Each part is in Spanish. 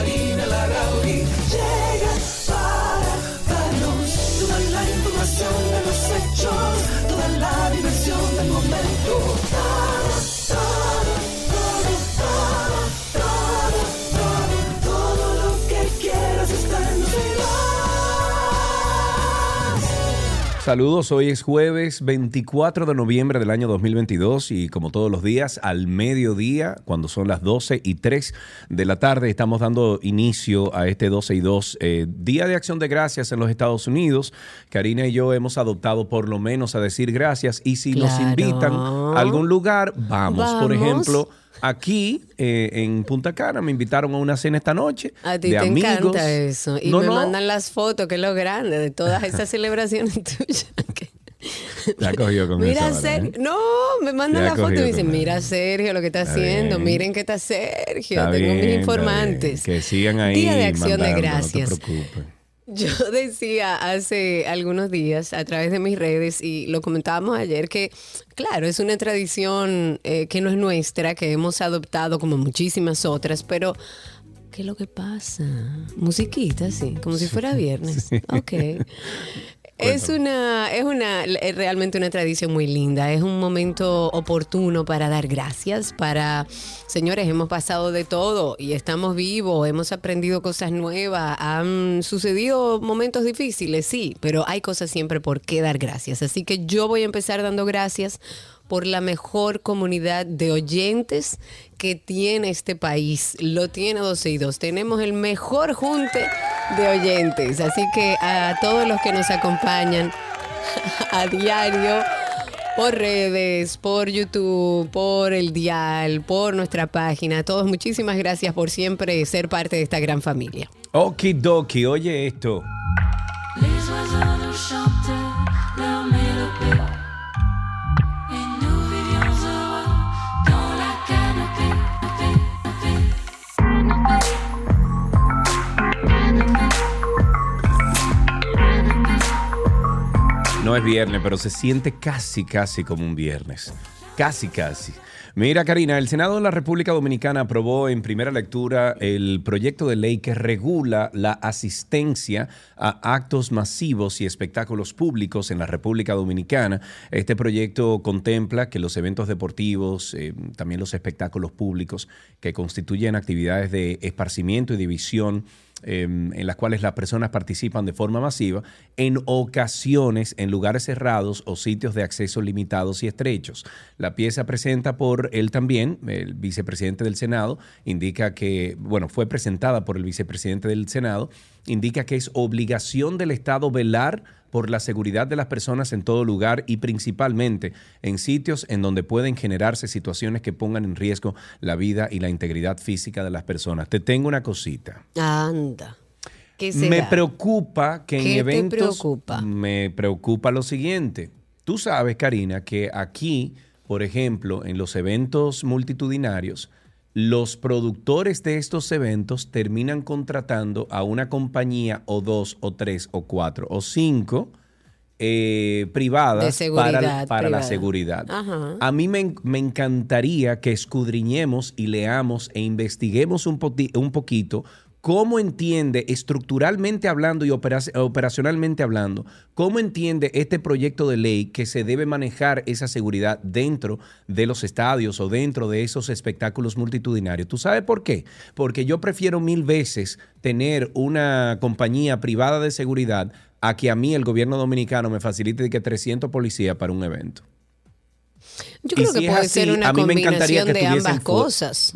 Carlos Saludos, hoy es jueves 24 de noviembre del año 2022 y como todos los días al mediodía, cuando son las 12 y 3 de la tarde, estamos dando inicio a este 12 y 2 eh, Día de Acción de Gracias en los Estados Unidos. Karina y yo hemos adoptado por lo menos a decir gracias y si nos invitan a algún lugar, vamos. Por ejemplo, aquí eh, en Punta Cana me invitaron a una cena esta noche A ti de te amigos. encanta eso. Y No, me no. mandan las fotos, que es lo grande de todas esas celebraciones tuyas. que- Ya cogió con Mira, esa, Sergio. ¿verdad? No, me mandan Ya la foto y me dicen, mira, Sergio, lo que está, Está haciendo. bien. Miren que está Sergio. Está Tengo bien, mis informantes. Que sigan ahí. Día de acción de gracias. No te preocupes. Yo decía hace algunos días a través de mis redes y lo comentábamos ayer que, claro, es una tradición eh, que no es nuestra, que hemos adoptado como muchísimas otras, pero ¿qué es lo que pasa? Musiquita, sí, como si fuera viernes. Ok. Es una, es una, es realmente una tradición muy linda. Es un momento oportuno para dar gracias, para, señores, hemos pasado de todo y estamos vivos, hemos aprendido cosas nuevas, han sucedido momentos difíciles, sí, pero hay cosas siempre por qué dar gracias. Así que yo voy a empezar dando gracias por la mejor comunidad de oyentes que tiene este país. Lo tiene 12 y 2. Tenemos el mejor junte de oyentes. Así que a todos los que nos acompañan a diario por redes, por YouTube, por el dial, por nuestra página, a todos muchísimas gracias por siempre ser parte de esta gran familia. Okidoki, oye esto. No es viernes, pero se siente casi, casi como un viernes. Casi, casi. Mira, Karina, el Senado de la República Dominicana aprobó en primera lectura el proyecto de ley que regula la asistencia a actos masivos y espectáculos públicos en la República Dominicana. Este proyecto contempla que los eventos deportivos, eh, también los espectáculos públicos que constituyen actividades de esparcimiento y división, eh, en las cuales las personas participan de forma masiva, en ocasiones en lugares cerrados o sitios de acceso limitados y estrechos. La pieza presenta por él también, el vicepresidente del Senado, indica que, bueno, fue presentada por el vicepresidente del Senado, indica que es obligación del Estado velar por la seguridad de las personas en todo lugar y principalmente en sitios en donde pueden generarse situaciones que pongan en riesgo la vida y la integridad física de las personas. Te tengo una cosita. Anda. ¿Qué Me preocupa que en ¿Qué te eventos. preocupa? Me preocupa lo siguiente. Tú sabes, Karina, que aquí, por ejemplo, en los eventos multitudinarios, los productores de estos eventos terminan contratando a una compañía o dos o tres o cuatro o cinco eh, privadas para, la seguridad. Ajá. A mí me, me encantaría que escudriñemos y leamos e investiguemos un poquito cómo entiende estructuralmente hablando y opera- operacionalmente hablando, cómo entiende este proyecto de ley que se debe manejar esa seguridad dentro de los estadios o dentro de esos espectáculos multitudinarios. ¿Tú sabes por qué? Porque yo prefiero mil veces tener una compañía privada de seguridad a que a mí el gobierno dominicano me facilite que 300 policías para un evento. Yo Y creo si que puede así, ser una a mí me encantaría combinación que de ambas cosas.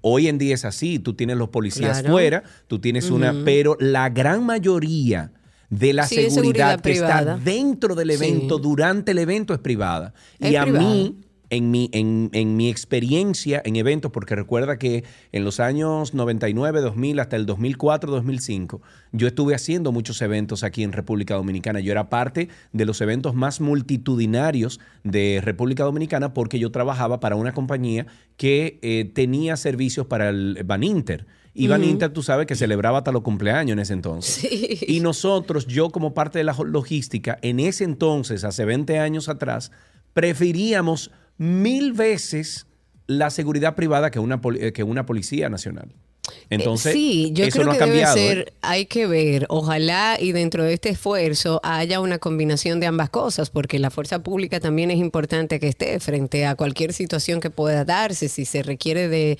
Hoy en día es así, tú tienes los policías Claro. fuera, tú tienes una, pero la gran mayoría de la Sí, seguridad, seguridad que privada. está dentro del Sí. evento, durante el evento, es privada. Es y a privada. mí en mi, en, en mi experiencia en eventos, porque recuerda que en los años 99, 2000, hasta el 2004, 2005, yo estuve haciendo muchos eventos aquí en República Dominicana. Yo era parte de los eventos más multitudinarios de República Dominicana porque yo trabajaba para una compañía que eh, tenía servicios para el Baninter. Y Baninter, tú sabes que celebraba hasta los cumpleaños en ese entonces. Sí. Y nosotros, yo como parte de la logística, en ese entonces, hace 20 años atrás, preferíamos mil veces la seguridad privada que una, eh, que una policía nacional. Entonces, Eh, sí, yo eso creo no que ha cambiado. debe ¿eh? hay que ver, ojalá y dentro de este esfuerzo haya una combinación de ambas cosas, porque la fuerza pública también es importante que esté frente a cualquier situación que pueda darse, si se requiere de,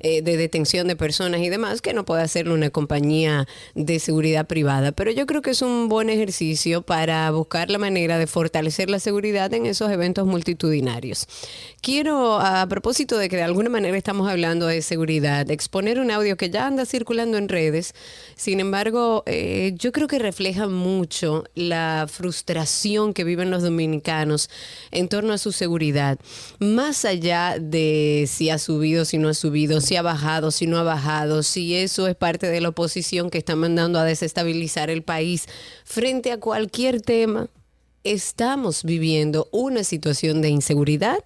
eh, de detención de personas y demás, que no pueda hacerlo una compañía de seguridad privada. Pero yo creo que es un buen ejercicio para buscar la manera de fortalecer la seguridad en esos eventos multitudinarios. Quiero, a propósito de que de alguna manera estamos hablando de seguridad, exponer un audio que ya anda circulando en redes. Sin embargo, eh, yo creo que refleja mucho la frustración que viven los dominicanos en torno a su seguridad. Más allá de si ha subido, si no ha subido, si ha bajado, si no ha bajado, si eso es parte de la oposición que está mandando a desestabilizar el país. Frente a cualquier tema estamos viviendo una situación de inseguridad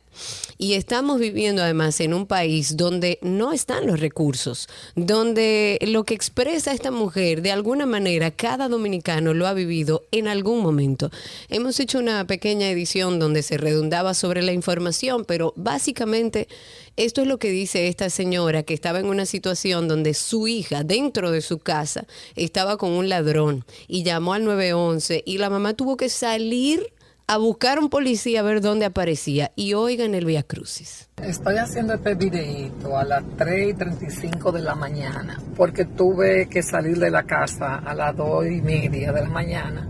y estamos viviendo además en un país donde no están los recursos, donde lo que expresa esta mujer, de alguna manera, cada dominicano lo ha vivido en algún momento. Hemos hecho una pequeña edición donde se redundaba sobre la información, pero básicamente esto es lo que dice esta señora que estaba en una situación donde su hija dentro de su casa estaba con un ladrón y llamó al 911 y la mamá tuvo que salir a buscar un policía a ver dónde aparecía y oigan el Via Crucis. Estoy haciendo este videito a las 3 y 35 de la mañana porque tuve que salir de la casa a las 2 y media de la mañana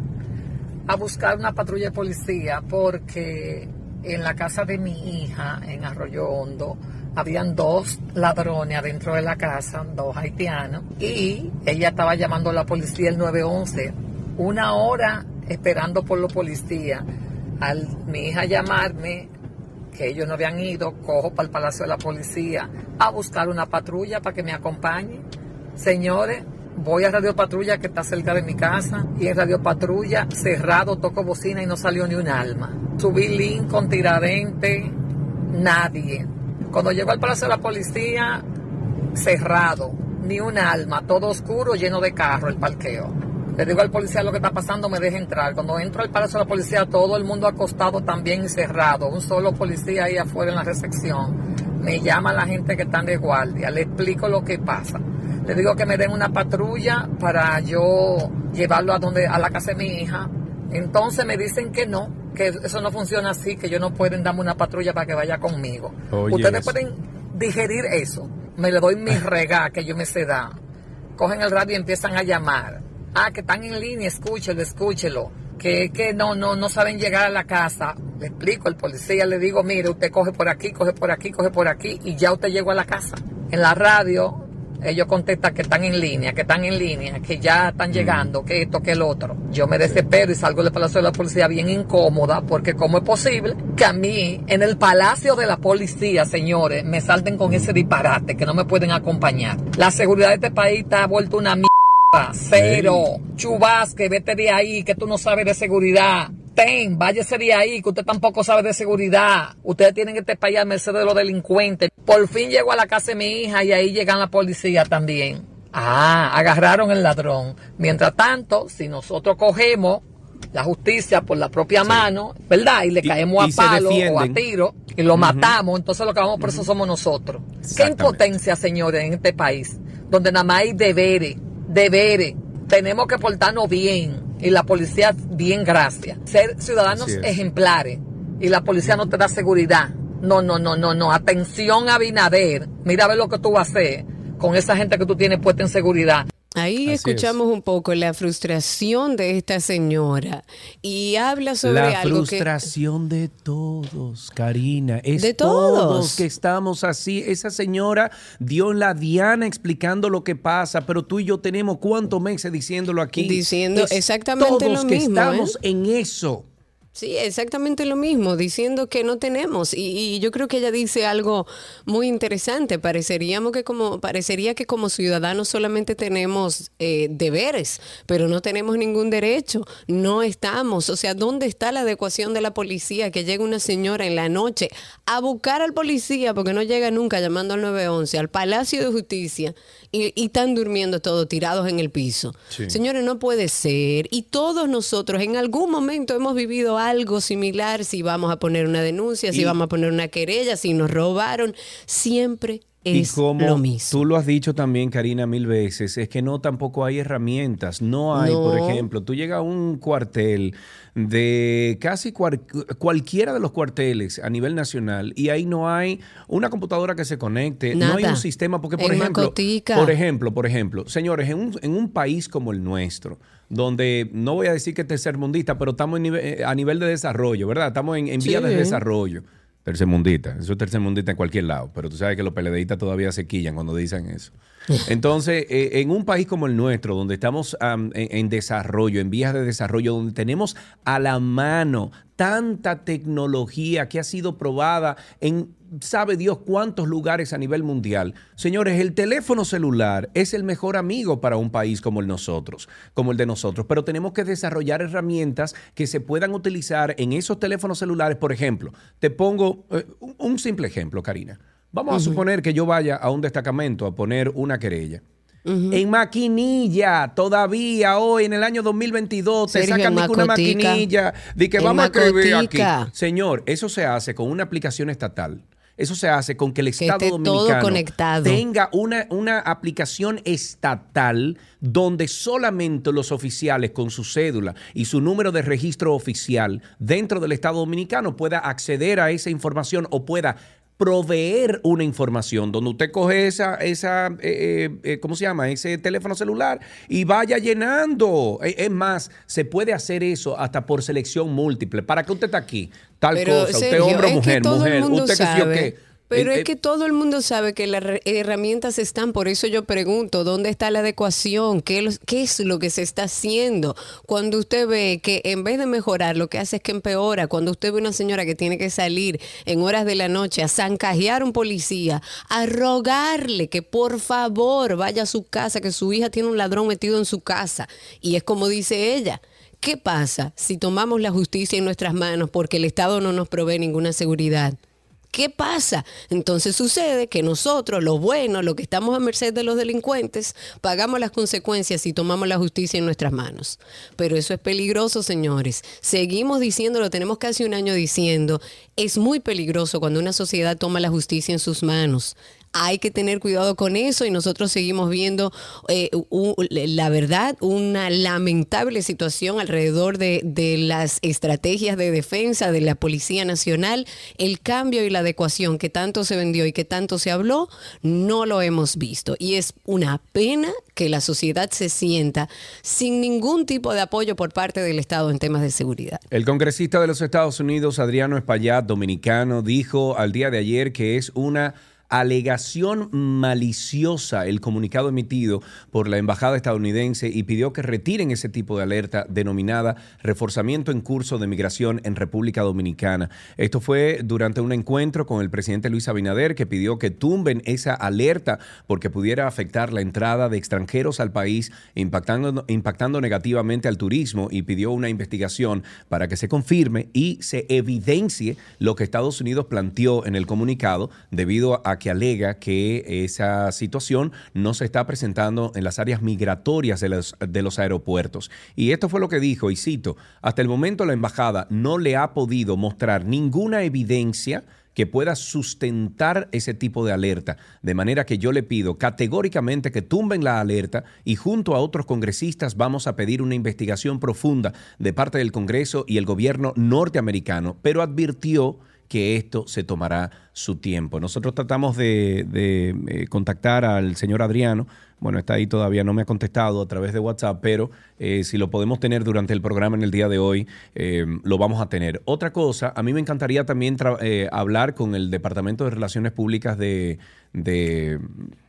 a buscar una patrulla de policía porque en la casa de mi hija en Arroyo Hondo habían dos ladrones adentro de la casa, dos haitianos, y ella estaba llamando a la policía el 911, una hora esperando por los policías. Al mi hija llamarme, que ellos no habían ido, cojo para el Palacio de la Policía a buscar una patrulla para que me acompañe. Señores, voy a Radio Patrulla que está cerca de mi casa y en Radio Patrulla cerrado, toco bocina y no salió ni un alma. Subí Lincoln, Tiradente, nadie. Cuando llego al Palacio de la Policía, cerrado, ni un alma, todo oscuro, lleno de carro el parqueo. Le digo al policía lo que está pasando, me deja entrar. Cuando entro al Palacio de la Policía, todo el mundo acostado también cerrado. Un solo policía ahí afuera en la recepción. Me llama la gente que están de guardia, le explico lo que pasa. Le digo que me den una patrulla para yo llevarlo a donde a la casa de mi hija. Entonces me dicen que no, que eso no funciona así, que ellos no pueden darme una patrulla para que vaya conmigo. Ustedes pueden digerir eso. Me le doy mi regá que yo me sé dar. Cogen el radio y empiezan a llamar. Ah, que están en línea, escúchelo, escúchelo. Que, que no, no, no saben llegar a la casa. Le explico al policía, le digo, mire, usted coge por aquí, coge por aquí, coge por aquí y ya usted llegó a la casa. En la radio, ellos contestan que están en línea, que están en línea, que ya están llegando, que esto, que el otro. Yo me desespero y salgo del Palacio de la Policía bien incómoda porque cómo es posible que a mí, en el Palacio de la Policía, señores, me salten con ese disparate, que no me pueden acompañar. La seguridad de este país está vuelta una mierda. Cero. Chubasque, vete de ahí, que tú no sabes de seguridad. Ten, váyase de ahí, que usted tampoco sabe de seguridad. Ustedes tienen que este país a merced de los delincuentes. Por fin llego a la casa de mi hija y ahí llegan la policía también. Ah, agarraron el ladrón. Mientras tanto, si nosotros cogemos la justicia por la propia mano, ¿verdad? Y le Y- caemos y a palo o a tiro y lo matamos, entonces lo que vamos por eso somos nosotros. Qué impotencia, señores, en este país, donde nada más hay deberes, deberes. Tenemos que portarnos bien y la policía bien, gracias. Ser ciudadanos ejemplares y la policía no te da seguridad. No, no, no, no, no. Atención, Abinader. Mira a ver lo que tú vas a hacer con esa gente que tú tienes puesta en seguridad. Ahí Así escuchamos un poco la frustración de esta señora y habla sobre La algo que frustración de todos, Karina. Es De todos. que estamos así. Esa señora dio la diana explicando lo que pasa, pero tú y yo tenemos cuántos meses diciéndolo aquí. Diciendo Es exactamente todos lo que mismo, estamos ¿eh? en eso. Sí, exactamente lo mismo, diciendo que no tenemos. Y, y yo creo que ella dice algo muy interesante. Pareceríamos que como, parecería que como ciudadanos solamente tenemos eh, deberes, pero no tenemos ningún derecho. No estamos. O sea, ¿dónde está la adecuación de la policía? Que llega una señora en la noche a buscar al policía, porque no llega nunca llamando al 911, al Palacio de Justicia, y, y están durmiendo todos tirados en el piso. Sí. Señores, no puede ser. Y todos nosotros en algún momento hemos vivido algo similar, si vamos a poner una denuncia, si Y- vamos a poner una querella, si nos robaron, siempre Y es como lo mismo. tú lo has dicho también, Karina, mil veces, es que no tampoco hay herramientas. No hay, por ejemplo, tú llegas a un cuartel de casi cualquiera de los cuarteles a nivel nacional y ahí no hay una computadora que se conecte, no hay un sistema, porque por En ejemplo, por ejemplo, por ejemplo, señores, en un, en un país como el nuestro, donde no voy a decir que es tercermundista, pero estamos nive- eh, a nivel de desarrollo, ¿verdad? Estamos en, en vías de desarrollo. Tercermundista, eso es tercermundista en cualquier lado, pero tú sabes que los peledeístas todavía se quillan cuando dicen eso. Entonces, eh, en un país como el nuestro, donde estamos am, en, desarrollo, en vías de desarrollo, donde tenemos a la mano tanta tecnología que ha sido probada en sabe Dios cuántos lugares a nivel mundial. Señores, el teléfono celular es el mejor amigo para un país como el nosotros, como el de nosotros, pero tenemos que desarrollar herramientas que se puedan utilizar en esos teléfonos celulares. Por ejemplo, te pongo eh, un simple ejemplo, Karina. Vamos a suponer que yo vaya a un destacamento a poner una querella. En maquinilla, todavía hoy en el año 2022, te Sergio, sacan di una maquinilla, de que En vamos a escribir aquí. Señor, eso se hace con una aplicación estatal. Eso se hace con que el Estado Dominicano tenga una, una aplicación estatal donde solamente los oficiales con su cédula y su número de registro oficial dentro del Estado Dominicano pueda acceder a esa información o pueda proveer una información donde usted coge esa, esa eh, eh, eh, ¿cómo se llama? Ese teléfono celular y vaya llenando. Eh, Es más, se puede hacer eso hasta por selección múltiple. ¿Para qué usted está aquí? Tal Pero, cosa. Usted hombre o mujer, mujer. Usted que sí o qué. Pero Eh, es eh, que todo el mundo sabe que las herramientas están, por eso yo pregunto, ¿dónde está la adecuación? ¿Qué, los- ¿Qué es lo que se está haciendo? Cuando usted ve que en vez de mejorar, lo que hace es que empeora, cuando usted ve una señora que tiene que salir en horas de la noche a zancajear a un policía, a rogarle que por favor vaya a su casa, que su hija tiene un ladrón metido en su casa. Y es como dice ella. ¿Qué pasa si tomamos la justicia en nuestras manos porque el Estado no nos provee ninguna seguridad? ¿Qué pasa? Entonces sucede que nosotros, los buenos, los que estamos a merced de los delincuentes, pagamos las consecuencias y tomamos la justicia en nuestras manos. Pero eso es peligroso, señores. Seguimos diciéndolo, tenemos casi un año diciendo, es muy peligroso cuando una sociedad toma la justicia en sus manos. Hay que tener cuidado con eso y nosotros seguimos viendo, eh, la verdad, una lamentable situación alrededor de, de las estrategias de defensa de la Policía Nacional. El cambio y la adecuación que tanto se vendió y que tanto se habló, no lo hemos visto. Y es una pena que la sociedad se sienta sin ningún tipo de apoyo por parte del Estado en temas de seguridad. El congresista de los Estados Unidos, Adriano Espaillat, dominicano, dijo al día de ayer que es una alegación maliciosa el comunicado emitido por la embajada estadounidense y pidió que retiren ese tipo de alerta denominada reforzamiento en curso de migración en República Dominicana. Esto fue durante un encuentro con el presidente Luis Abinader que pidió que tumben esa alerta porque pudiera afectar la entrada de extranjeros al país, impactando, impactando negativamente al turismo y pidió una investigación para que se confirme y se evidencie lo que Estados Unidos planteó en el comunicado debido a que alega que esa situación no se está presentando en las áreas migratorias de los, de los aeropuertos. Y esto fue lo que dijo, y cito, hasta el momento la embajada no le ha podido mostrar ninguna evidencia que pueda sustentar ese tipo de alerta. De manera que yo le pido categóricamente que tumben la alerta y junto a otros congresistas vamos a pedir una investigación profunda de parte del Congreso y el gobierno norteamericano, pero advirtió que esto se tomará su tiempo. Nosotros tratamos de, eh, contactar al señor Adriano, Bueno, está ahí todavía, no me ha contestado a través de WhatsApp, pero eh, si lo podemos tener durante el programa en el día de hoy, eh, lo vamos a tener. Otra cosa, a mí me encantaría también eh, hablar con el Departamento de Relaciones Públicas de, de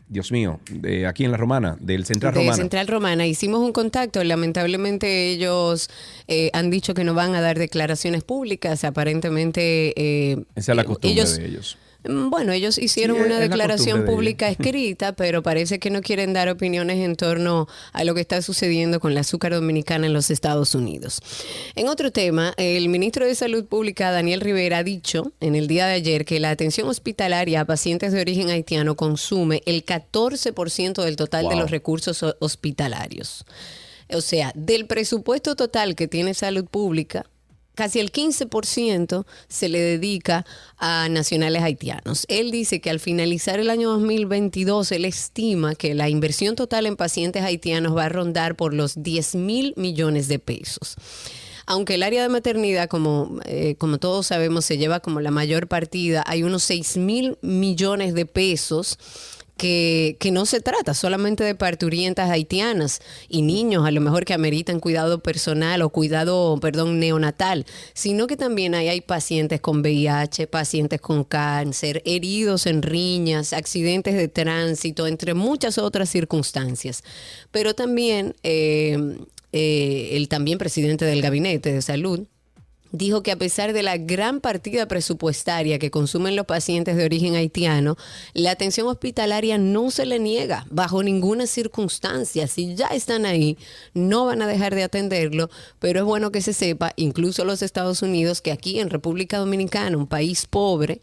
Dios mío, de aquí en La Romana, del Central de Romana. Central Romana. Hicimos un contacto, lamentablemente ellos eh, han dicho que no van a dar declaraciones públicas, aparentemente... eh, Esa es la eh, costumbre ellos, de ellos. Mm, Bueno, ellos hicieron Sí, una declaración de pública escrita, pero parece que no quieren dar opiniones en torno a lo que está sucediendo con la azúcar dominicana en los Estados Unidos. En otro tema, el ministro de Salud Pública, Daniel Rivera, ha dicho en el día de ayer que la atención hospitalaria a pacientes de origen haitiano consume el 14% del total de los recursos ho- hospitalarios. O sea, del presupuesto total que tiene salud pública, casi el 15% se le dedica a nacionales haitianos. Él dice que al finalizar el año 2022, él estima que la inversión total en pacientes haitianos va a rondar por los 10 mil millones de pesos. Aunque el área de maternidad, como, eh, como todos sabemos, se lleva como la mayor partida, hay unos 6 mil millones de pesos que, no se trata solamente de parturientas haitianas y niños a lo mejor que ameritan cuidado personal o cuidado, perdón, neonatal, sino que también hay, hay pacientes con VIH, pacientes con cáncer, heridos en riñas, accidentes de tránsito, entre muchas otras circunstancias. Pero también eh, eh, el también presidente del Gabinete de Salud, dijo que a pesar de la gran partida presupuestaria que consumen los pacientes de origen haitiano, la atención hospitalaria no se le niega bajo ninguna circunstancia. Si ya están ahí, no van a dejar de atenderlo, pero es bueno que se sepa, incluso los Estados Unidos, que aquí en República Dominicana, un país pobre,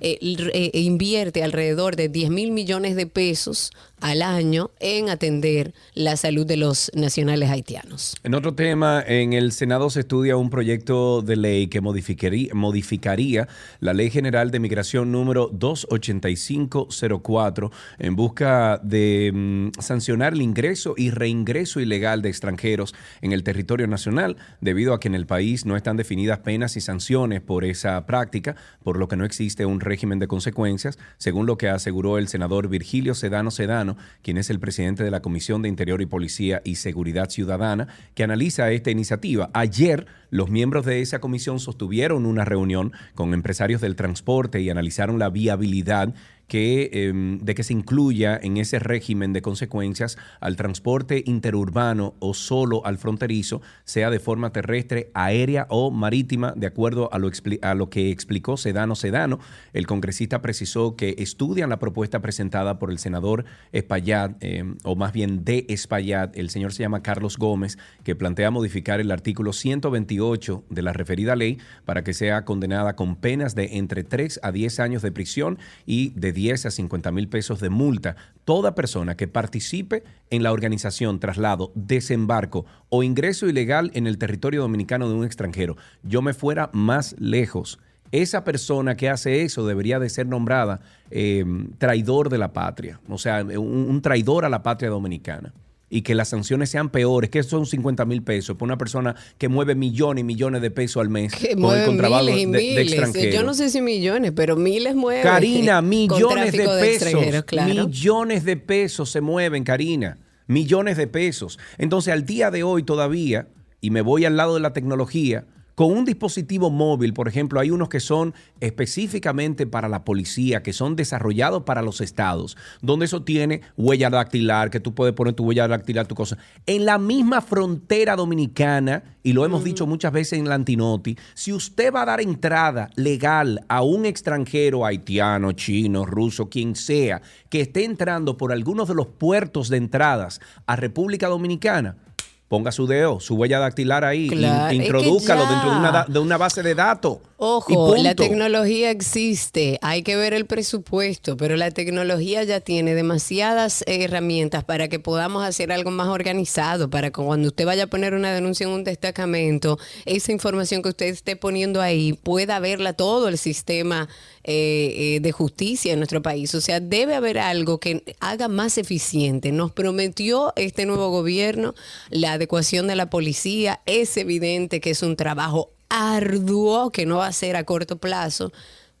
eh, eh, invierte alrededor de 10 mil millones de pesos al año en atender la salud de los nacionales haitianos. En otro tema, en el Senado se estudia un proyecto de ley que modificaría, la Ley General de Migración número 28504 en busca de mm, sancionar el ingreso y reingreso ilegal de extranjeros en el territorio nacional, debido a que en el país no están definidas penas y sanciones por esa práctica, por lo que no existe un régimen de consecuencias, según lo que aseguró el senador Virgilio Sedano Sedano, quien es el presidente de la Comisión de Interior y Policía y Seguridad Ciudadana, que analiza esta iniciativa. Ayer, los miembros de esa comisión sostuvieron una reunión con empresarios del transporte y analizaron la viabilidad que, eh, de que se incluya en ese régimen de consecuencias al transporte interurbano o solo al fronterizo, sea de forma terrestre, aérea o marítima, de acuerdo a lo, a lo que explicó Sedano Sedano. El congresista precisó que estudian la propuesta presentada por el senador Espaillat, eh, o más bien de Espaillat, el señor se llama Carlos Gómez, que plantea modificar el artículo 128 de la referida ley para que sea condenada con penas de entre 3 a 10 años de prisión y de 10 a 50 mil pesos de multa. Toda persona que participe en la organización, traslado, desembarco o ingreso ilegal en el territorio dominicano de un extranjero. Yo me fuera más lejos. Esa persona que hace eso debería de ser nombrada eh, traidor de la patria, o sea, un, un traidor a la patria dominicana y que las sanciones sean peores, que son 50 mil pesos por una persona que mueve millones y millones de pesos al mes Que con el contrabando miles y de, de miles. extranjeros. Yo no sé si millones, pero miles mueven. Karina, millones de pesos. claro. Millones de pesos se mueven, Karina. Millones de pesos. Entonces, al día de hoy todavía, y me voy al lado de la tecnología, con un dispositivo móvil, por ejemplo, hay unos que son específicamente para la policía, que son desarrollados para los estados, donde eso tiene huella dactilar, que tú puedes poner tu huella dactilar, tu cosa. En la misma frontera dominicana, y lo hemos dicho muchas veces en la Antinoti, si usted va a dar entrada legal a un extranjero haitiano, chino, ruso, quien sea, que esté entrando por algunos de los puertos de entradas a República Dominicana, ponga su dedo, su huella dactilar ahí, Claro, in- es que introdúzcalo ya. dentro de una, de una base de datos. Ojo, la tecnología existe, hay que ver el presupuesto, pero la tecnología ya tiene demasiadas herramientas para que podamos hacer algo más organizado, para que cuando usted vaya a poner una denuncia en un destacamento, esa información que usted esté poniendo ahí pueda verla todo el sistema eh, eh, de justicia en nuestro país. O sea, debe haber algo que haga más eficiente. Nos prometió este nuevo gobierno la adecuación de la policía. Es evidente que es un trabajo arduo que no va a ser a corto plazo,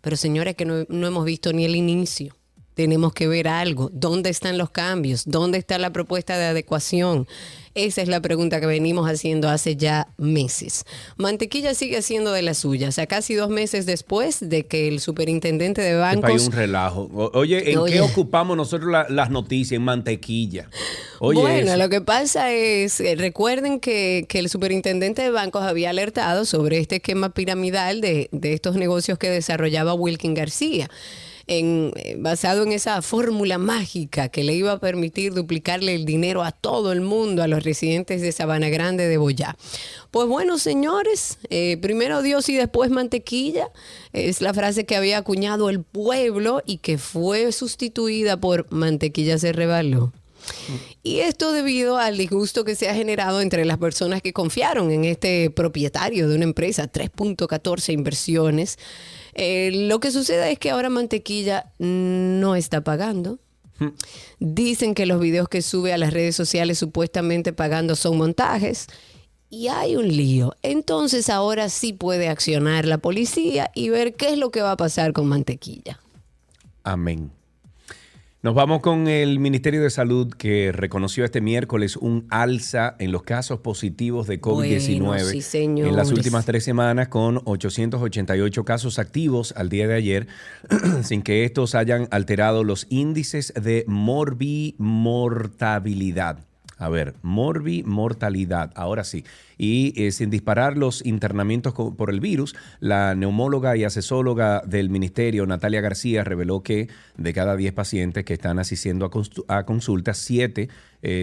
pero señores que no, no hemos visto ni el inicio. tenemos que ver algo. ¿Dónde están los cambios? ¿Dónde está la propuesta de adecuación? Esa es la pregunta que venimos haciendo hace ya meses. Mantequilla sigue haciendo de las suyas, a casi dos meses después de que el superintendente de bancos... es un relajo. O- Oye, ¿en Oye. qué ocupamos nosotros la- las noticias? En mantequilla. Oye, bueno, eso. lo que pasa es, eh, recuerden que, que el superintendente de bancos había alertado sobre este esquema piramidal de, de estos negocios que desarrollaba Wilkin García. En, eh, basado en esa fórmula mágica que le iba a permitir duplicarle el dinero a todo el mundo, a los residentes de Sabana Grande de Boyá. Pues bueno, señores, eh, primero Dios y después mantequilla es la frase que había acuñado el pueblo y que fue sustituida por mantequilla se rebaló. Y esto debido al disgusto que se ha generado entre las personas que confiaron en este propietario de una empresa, 3.14 inversiones. Eh, lo que sucede es que ahora Mantequilla no está pagando. Dicen que los videos que sube a las redes sociales supuestamente pagando son montajes. Y hay un lío. Entonces ahora sí puede accionar la policía y ver qué es lo que va a pasar con Mantequilla. Amén. Nos vamos con el Ministerio de Salud que reconoció este miércoles un alza en los casos positivos de COVID-19 Bueno, sí, en las últimas tres semanas con 888 casos activos al día de ayer, sin que estos hayan alterado los índices de morbimortabilidad. A ver, morbimortalidad, ahora sí. Y eh, sin disparar los internamientos por el virus, la neumóloga y asesóloga del ministerio, Natalia García, reveló que de cada 10 pacientes que están asistiendo a, a consulta, 7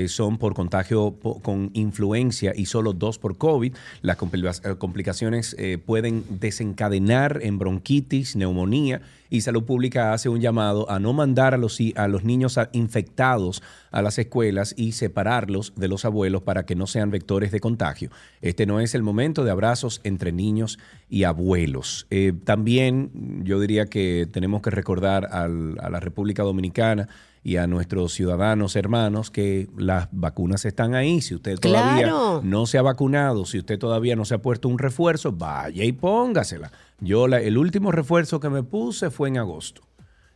son por contagio con influencia y solo 2 por COVID. Las eh, complicaciones eh, pueden desencadenar en bronquitis, neumonía y Salud Pública hace un llamado a no mandar a los, a los niños infectados a las escuelas y separarlos de los abuelos para que no sean vectores de contagio. Este no es el momento de abrazos entre niños y abuelos. Eh, también yo diría que tenemos que recordar al- a la República Dominicana y a nuestros ciudadanos hermanos que las vacunas están ahí. Si usted todavía Claro. no se ha vacunado, si usted todavía no se ha puesto un refuerzo, vaya y póngasela. Yo la- el último refuerzo que me puse fue en agosto.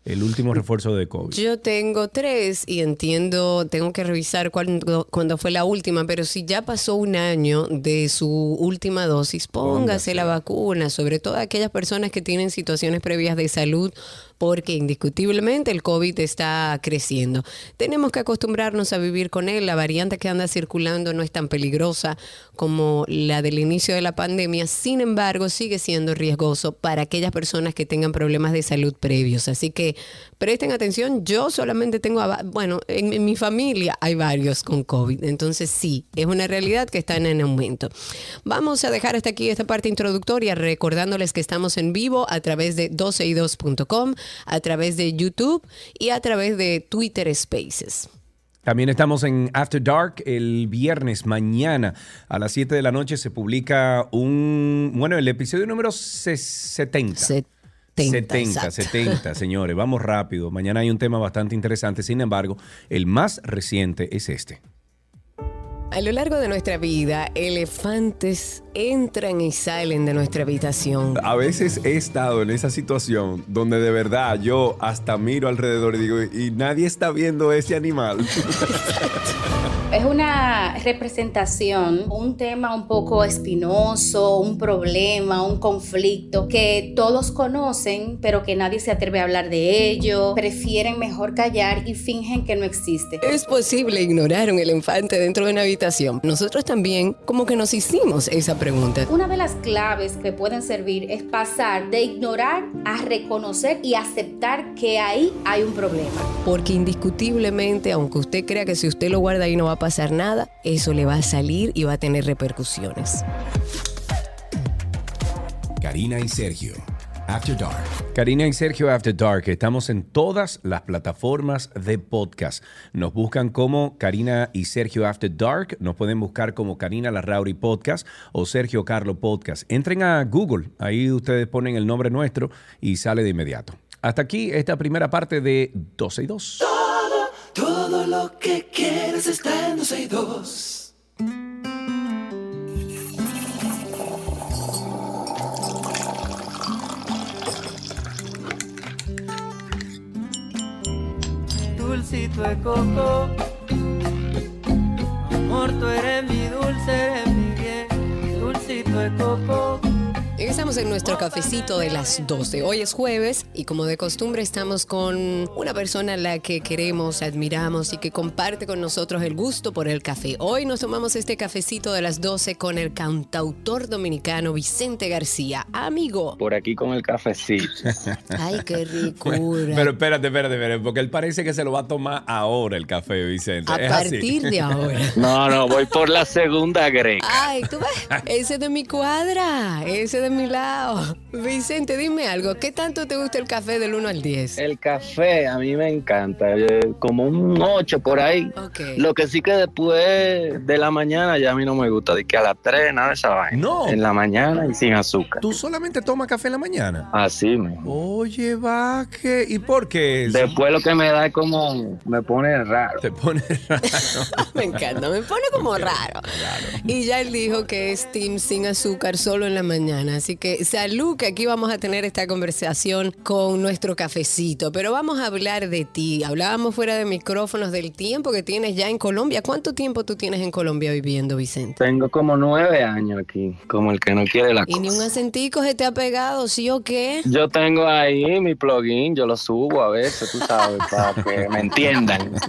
El último refuerzo de COVID. Yo tengo tres y entiendo, tengo que revisar cuándo, cuándo fue la última, pero si ya pasó un año de su última dosis, póngase Póngase. la vacuna, sobre todo aquellas personas que tienen situaciones previas de salud, porque indiscutiblemente el COVID está creciendo. Tenemos que acostumbrarnos a vivir con él. La variante que anda circulando no es tan peligrosa como la del inicio de la pandemia, sin embargo, sigue siendo riesgoso para aquellas personas que tengan problemas de salud previos. Así que presten atención, yo solamente tengo, a bueno, en, en mi familia hay varios con COVID, entonces sí, es una realidad que están en aumento. Vamos a dejar hasta aquí esta parte introductoria recordándoles que estamos en vivo a través de 12y2.com, a través de YouTube y a través de Twitter Spaces. También estamos en After Dark el viernes, mañana a las 7 de la noche se publica un, bueno, el episodio número se- 70. 70, 70, exacto. 70, señores, vamos rápido. Mañana hay un tema bastante interesante, sin embargo, el más reciente es este. A lo largo de nuestra vida, elefantes entran y salen de nuestra habitación. A veces he estado en esa situación donde de verdad yo hasta miro alrededor y digo, y nadie está viendo ese animal. Es una representación, un tema un poco espinoso, un problema, un conflicto que todos conocen, pero que nadie se atreve a hablar de ello, prefieren mejor callar y fingen que no existe. Es posible ignorar un elefante dentro de una habitación. Nosotros también como que nos hicimos esa pregunta. Una de las claves que pueden servir es pasar de ignorar a reconocer y aceptar que ahí hay un problema. Porque indiscutiblemente, aunque usted crea que si usted lo guarda ahí no va a pasar nada, eso le va a salir y va a tener repercusiones. Karina y Sergio. After Dark. Karina y Sergio After Dark, estamos en todas las plataformas de podcast. Nos buscan como Karina y Sergio After Dark, nos pueden buscar como Karina Larrauri Podcast o Sergio Carlo Podcast. Entren a Google, ahí ustedes ponen el nombre nuestro y sale de inmediato. Hasta aquí esta primera parte de 12 y 2. Todo lo que quieres está en 12 y 2. dulcito de coco. Amor, tú eres mi dulce, eres mi bien, dulcito de coco. Estamos en nuestro cafecito de las 12. Hoy es jueves y como de costumbre estamos con una persona a la que queremos, admiramos y que comparte con nosotros el gusto por el café. Hoy nos tomamos este cafecito de las 12 con el cantautor dominicano Vicente García. Amigo. Por aquí con el cafecito. Ay, qué ricura. Pero espérate, espérate, espérate, porque él parece que se lo va a tomar ahora el café, Vicente. a Es así. partir de ahora. No, no, voy por la segunda greca. Ay, tú ves, ese de mi cuadra, ese de mi lado. Vicente, dime algo, ¿qué tanto te gusta el café del 1 al 10? El café a mí me encanta, eh, como un 8 por ahí. Lo que sí que después de la mañana ya a mí no me gusta, de que a las 3 nada de esa vaina. No. En la mañana y sin azúcar. ¿Tú solamente tomas café en la mañana? Así mismo. Oye, va, que ¿y por qué eso? Después lo que me da es como, me pone raro. Te pone raro. Me encanta, me pone como raro. Y ya él dijo que es team sin azúcar solo en la mañana. Así que salud, que aquí vamos a tener esta conversación con nuestro cafecito. Pero vamos a hablar de ti. Hablábamos fuera de micrófonos del tiempo que tienes ya en Colombia. ¿Cuánto tiempo tú tienes en Colombia viviendo, Vicente? Tengo como nueve años aquí, como el que no quiere la Y ni un acentico se te ha pegado, ¿sí o qué? Yo tengo ahí mi plugin, yo lo subo a veces, tú sabes, para que me entiendan.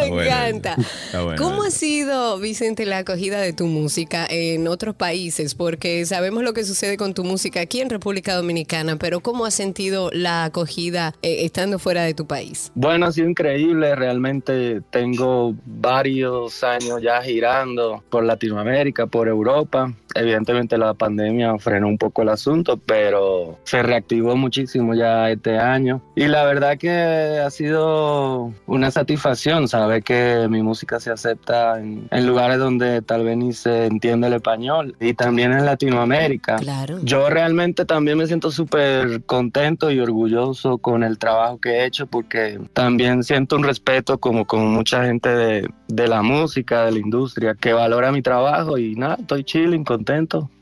Me bueno, encanta. está bueno ¿Cómo ha sido, Vicente, la acogida de tu música en otros países? Porque sabemos lo que sucede con tu música aquí en República Dominicana, pero ¿cómo has sentido la acogida eh, estando fuera de tu país? Bueno, ha sido increíble, realmente tengo varios años ya girando por Latinoamérica, por Europa. Evidentemente la pandemia frenó un poco el asunto, pero se reactivó muchísimo ya este año. Y la verdad que ha sido una satisfacción saber que mi música se acepta en, en lugares donde tal vez ni se entiende el español y también en Latinoamérica. Claro. Yo realmente también me siento súper contento y orgulloso con el trabajo que he hecho porque también siento un respeto como con mucha gente de, de la música, de la industria, que valora mi trabajo y nada, estoy chilling, contento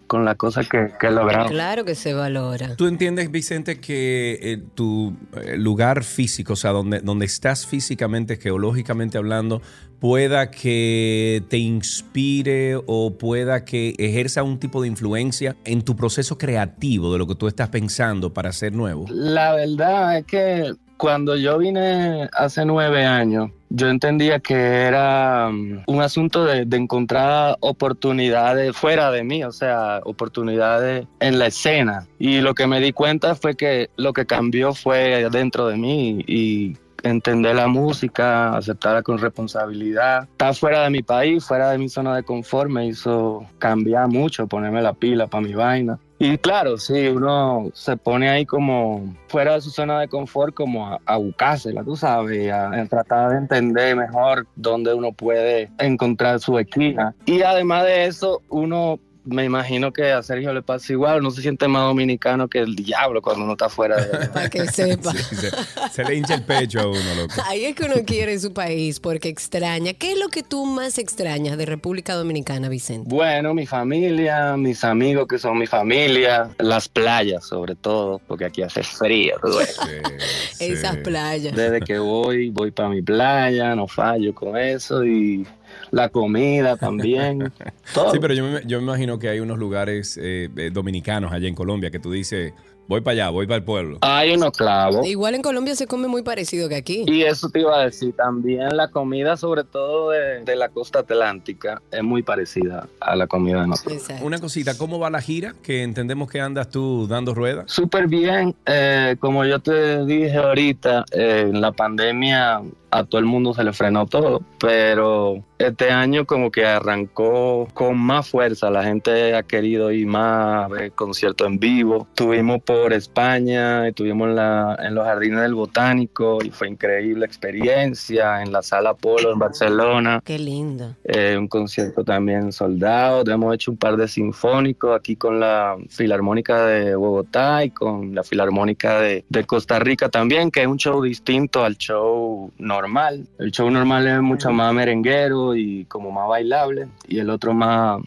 con la cosa que, que he logrado. Claro que se valora. ¿Tú entiendes, Vicente, que eh, tu eh, lugar físico, o sea, donde, donde estás físicamente, geológicamente hablando, pueda que te inspire o pueda que ejerza un tipo de influencia en tu proceso creativo de lo que tú estás pensando para hacer nuevo? La verdad es que cuando yo vine hace nueve años, yo entendía que era um, un asunto de, de encontrar oportunidades fuera de mí, o sea, oportunidades en la escena. Y lo que me di cuenta fue que lo que cambió fue dentro de mí y entender la música, aceptarla con responsabilidad. Estar fuera de mi país, fuera de mi zona de confort, me hizo cambiar mucho, ponerme la pila para mi vaina. Y claro, sí, uno se pone ahí como fuera de su zona de confort, como a, a buscársela, tú sabes, a, a tratar de entender mejor dónde uno puede encontrar su esquina. Y además de eso, uno me imagino que a Sergio le pasa igual, no se siente más dominicano que el diablo cuando uno está fuera de... Para que sepa. Sí, se, se le hincha el pecho a uno, loco. Ahí es que uno quiere su país porque extraña. ¿Qué es lo que tú más extrañas de República Dominicana, Vicente? Bueno, mi familia, mis amigos que son mi familia, las playas sobre todo, porque aquí hace frío. sí. Esas playas. Desde que voy, voy para mi playa, no fallo con eso y la comida también. Todo. Sí, pero yo me, yo me imagino que hay unos lugares eh, eh, dominicanos allá en Colombia que tú dices, voy para allá, voy para el pueblo. Hay unos clavos. Igual en Colombia se come muy parecido que aquí. Y eso te iba a decir, también la comida, sobre todo de, de la costa atlántica, es muy parecida a la comida de nosotros. Exacto. Una cosita, ¿cómo va la gira? Que entendemos que andas tú dando ruedas. Súper bien, eh, como yo te dije ahorita, eh, en la pandemia a todo el mundo se le frenó todo, pero este año como que arrancó con más fuerza, la gente ha querido ir más a ver conciertos en vivo, estuvimos por España, estuvimos en, la, en los jardines del botánico y fue increíble experiencia, en la sala Polo en Barcelona, Qué lindo. eh, un concierto también soldado. Hemos hecho un par de sinfónicos aquí con la Filarmónica de Bogotá y con la Filarmónica de, de Costa Rica también, que es un show distinto al show normal. El show normal es mucho más merenguero y como más bailable y el otro más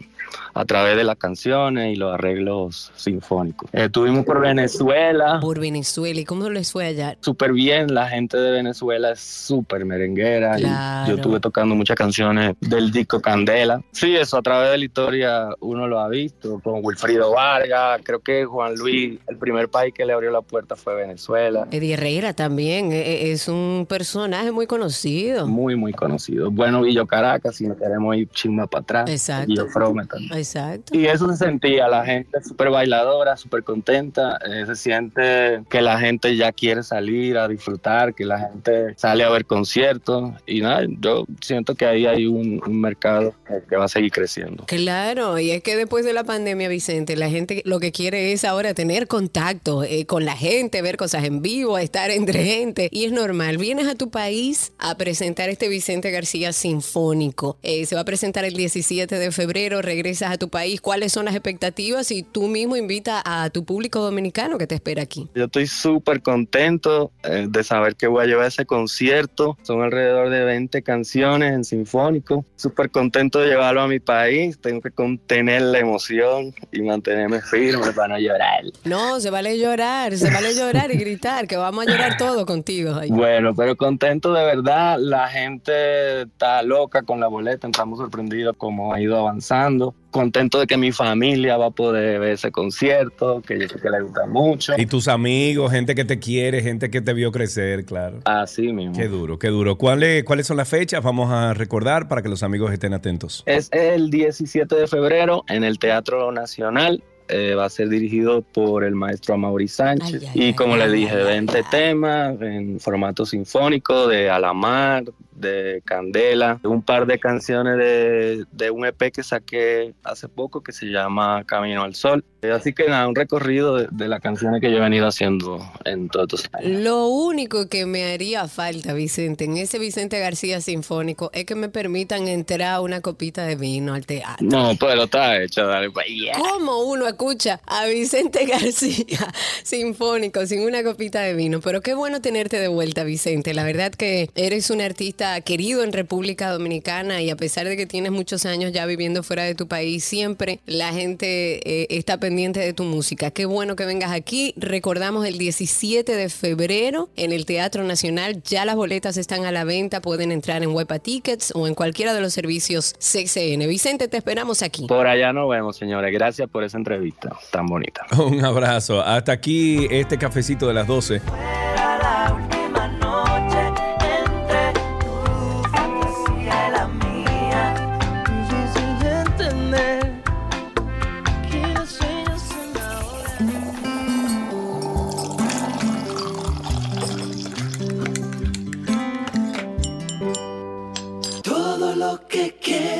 a través de las canciones y los arreglos sinfónicos. Estuvimos por Venezuela. Por Venezuela. ¿Y cómo les fue allá? Súper bien, la gente de Venezuela es súper merenguera. y Claro. yo estuve tocando muchas canciones del disco Candela. Sí, eso a través de la historia uno lo ha visto, con Wilfrido Vargas, creo que Juan Luis, el primer país que le abrió la puerta fue Venezuela. Eddie Herrera también eh, eh, es un personaje muy conocido. Muy, muy conocido. Bueno, Villo Caracas, si no queremos ir chisma para atrás. Exacto. Villo Frome también. Exacto. Y eso se sentía, la gente súper bailadora, súper contenta, eh, se siente que la gente ya quiere salir a disfrutar, que la gente sale a ver conciertos y nada, yo siento que ahí hay un, un mercado que, que va a seguir creciendo. Claro, y es que después de la pandemia, Vicente, la gente lo que quiere es ahora tener contacto eh, con la gente, ver cosas en vivo, estar entre gente. Y es normal. Vienes a tu país a presentar este Vicente García Sinfónico. Eh, se va a presentar el 17 de febrero, regresas a tu país. ¿Cuáles son las expectativas? Y tú mismo invita a tu público dominicano que te espera aquí. Yo estoy súper contento eh, de saber que voy a llevar ese concierto. Son alrededor de 20 canciones en sinfónico. Súper contento de llevarlo a mi país. Tengo que contener la emoción y mantenerme firme para no llorar. No, se vale llorar, se vale llorar y gritar, que vamos a llorar todo contigo. Ay. Bueno, pero contento de verdad. La gente está loca con la boleta. Estamos sorprendidos cómo ha ido avanzando. Contento de que mi familia va a poder ver ese concierto, que yo sé que le gusta mucho. Y tus amigos, gente que te quiere, gente que te vio crecer, claro. Así mismo. Qué duro, qué duro. ¿Cuáles, ¿Cuáles son las fechas? Vamos a recordar para que los amigos estén atentos. Es el 17 de febrero en el Teatro Nacional. Eh, va a ser dirigido por el maestro Amaury Sánchez. Ay, ay, y como ay, le dije, ay, 20 ay. temas en formato sinfónico de Alamar, de Candela, un par de canciones de, de un EP que saqué hace poco que se llama Camino al Sol. Eh, Así que nada, un recorrido de, de las canciones que yo he venido haciendo en todos estos años. Lo único que me haría falta, Vicente, en ese Vicente García Sinfónico, es que me permitan entrar una copita de vino al teatro. No, pero está hecho, dale pa' allá. ¿Cómo uno escucha a Vicente García Sinfónico sin una copita de vino? Pero qué bueno tenerte de vuelta, Vicente. La verdad que eres un artista querido en República Dominicana y a pesar de que tienes muchos años ya viviendo fuera de tu país, siempre la gente eh, está pendiente de tu música. Qué bueno que vengas aquí. Recordamos el 17 de febrero en el Teatro Nacional. Ya las boletas están a la venta. Pueden entrar en Huepa Tickets o en cualquiera de los servicios CCN. Vicente, te esperamos aquí. Por allá nos vemos, señores. Gracias por esa entrevista tan bonita. Un abrazo. Hasta aquí este cafecito de las 12.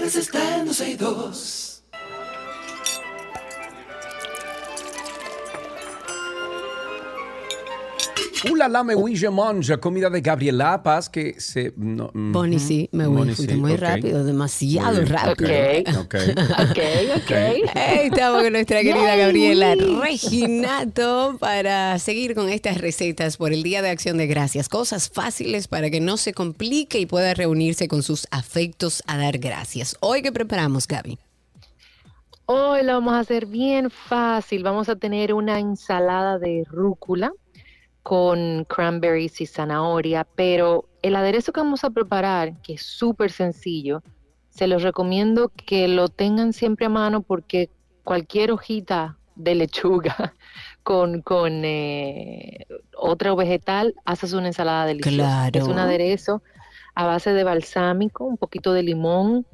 Quieres está en 12 y 2. Ula la me huille mange, comida de Gabriela Paz que se... No, mm, Bonnie, sí, me voy, Bonnie, fuiste sí, muy rápido, demasiado rápido. ok, ok. Ok, ok. Hey, estamos con nuestra querida Gabriela Reginato para seguir con estas recetas por el Día de Acción de Gracias. Cosas fáciles para que no se complique y pueda reunirse con sus afectos a dar gracias. Hoy, ¿qué preparamos, Gaby? Hoy lo vamos a hacer bien fácil. Vamos a tener una ensalada de rúcula con cranberries y zanahoria, pero el aderezo que vamos a preparar, que es súper sencillo, se los recomiendo que lo tengan siempre a mano porque cualquier hojita de lechuga con, con eh, otro vegetal haces una ensalada deliciosa. Claro. Es un aderezo a base de balsámico, un poquito de limón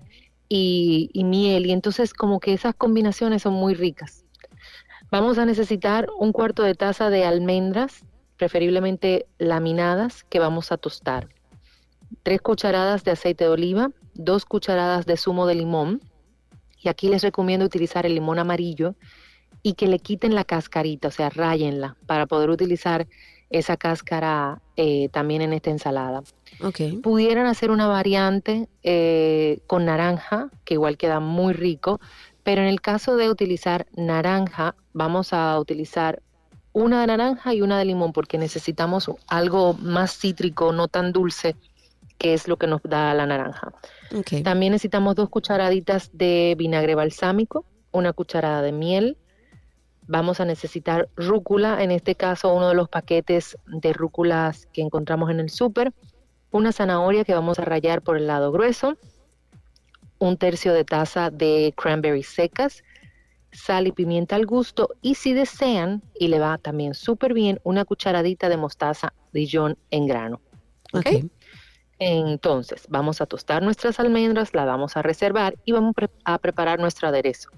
y, y miel, y entonces como que esas combinaciones son muy ricas. Vamos a necesitar un cuarto de taza de almendras, preferiblemente laminadas, que vamos a tostar. Tres cucharadas de aceite de oliva, dos cucharadas de zumo de limón, y aquí les recomiendo utilizar el limón amarillo y que le quiten la cascarita, o sea, ráyenla, para poder utilizar esa cáscara eh, también en esta ensalada. Ok. Pudieran hacer una variante eh, con naranja, que igual queda muy rico, pero en el caso de utilizar naranja, vamos a utilizar una de naranja y una de limón, porque necesitamos algo más cítrico, no tan dulce, que es lo que nos da la naranja. También necesitamos dos cucharaditas de vinagre balsámico, una cucharada de miel, vamos a necesitar rúcula, en este caso uno de los paquetes de rúculas que encontramos en el súper, una zanahoria que vamos a rallar por el lado grueso, un tercio de taza de cranberries secas, sal y pimienta al gusto y si desean, y le va también súper bien, una cucharadita de mostaza Dijon en grano. ¿ok? Ok. Entonces, vamos a tostar nuestras almendras, la vamos a reservar y vamos pre- a preparar nuestro aderezo.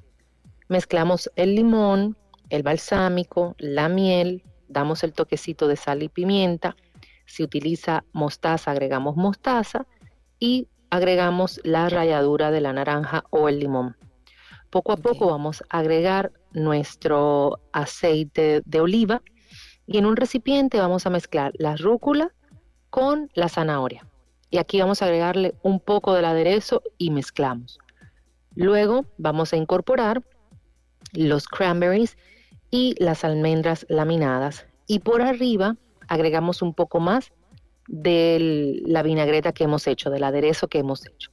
Mezclamos el limón, el balsámico, la miel, damos el toquecito de sal y pimienta. Si utiliza mostaza, agregamos mostaza y agregamos la ralladura de la naranja o el limón. Poco a poco vamos a agregar nuestro aceite de oliva y en un recipiente vamos a mezclar la rúcula con la zanahoria. Y aquí vamos a agregarle un poco del aderezo y mezclamos. Luego vamos a incorporar los cranberries y las almendras laminadas. Y por arriba agregamos un poco más de la vinagreta que hemos hecho, del aderezo que hemos hecho.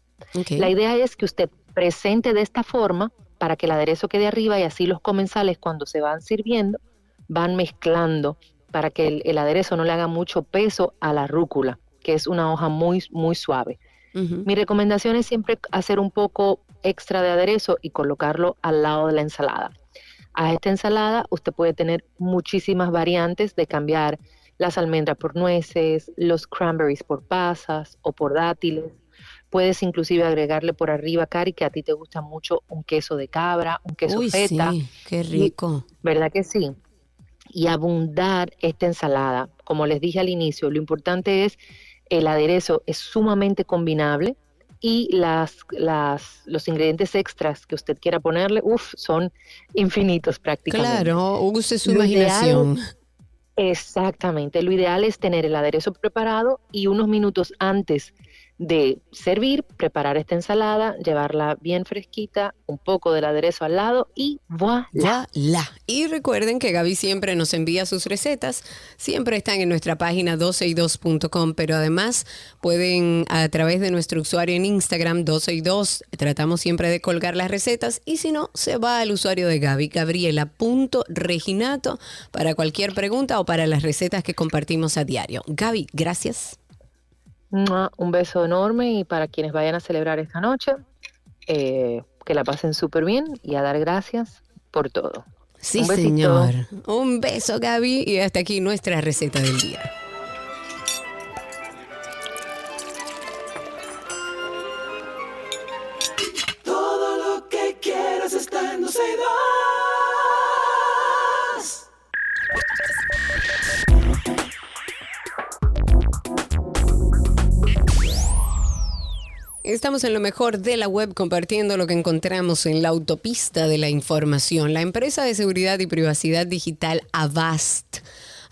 La idea es que usted presente de esta forma para que el aderezo quede arriba y así los comensales cuando se van sirviendo van mezclando para que el, el aderezo no le haga mucho peso a la rúcula, que es una hoja muy, muy suave. Mi recomendación es siempre hacer un poco extra de aderezo y colocarlo al lado de la ensalada. A esta ensalada usted puede tener muchísimas variantes de cambiar las almendras por nueces, los cranberries por pasas o por dátiles. Puedes inclusive agregarle por arriba, Cari, que a ti te gusta mucho un queso de cabra, un queso Uy, feta. sí, qué rico. ¿Verdad que sí? Y abundar esta ensalada. Como les dije al inicio, lo importante es el aderezo es sumamente combinable y las, las, los ingredientes extras que usted quiera ponerle, uff, son infinitos prácticamente. Claro, use su Lo ideal- imaginación. Exactamente. Lo ideal es tener el aderezo preparado y unos minutos antes de servir, preparar esta ensalada, llevarla bien fresquita, un poco del aderezo al lado y voilà. Y recuerden que Gaby siempre nos envía sus recetas. Siempre están en nuestra página 12y2.com, pero además pueden a través de nuestro usuario en Instagram 12y2. Tratamos siempre de colgar las recetas y si no, se va al usuario de Gaby, gabriela.reginato, para cualquier pregunta o para las recetas que compartimos a diario. Gaby, gracias. Un beso enorme y para quienes vayan a celebrar esta noche, eh, que la pasen súper bien y a dar gracias por todo. Sí, Un señor. Un beso, Gaby. Y hasta aquí nuestra receta del día. Todo lo que quieras está en Estamos en lo mejor de la web compartiendo lo que encontramos en la autopista de la información. La empresa de seguridad y privacidad digital Avast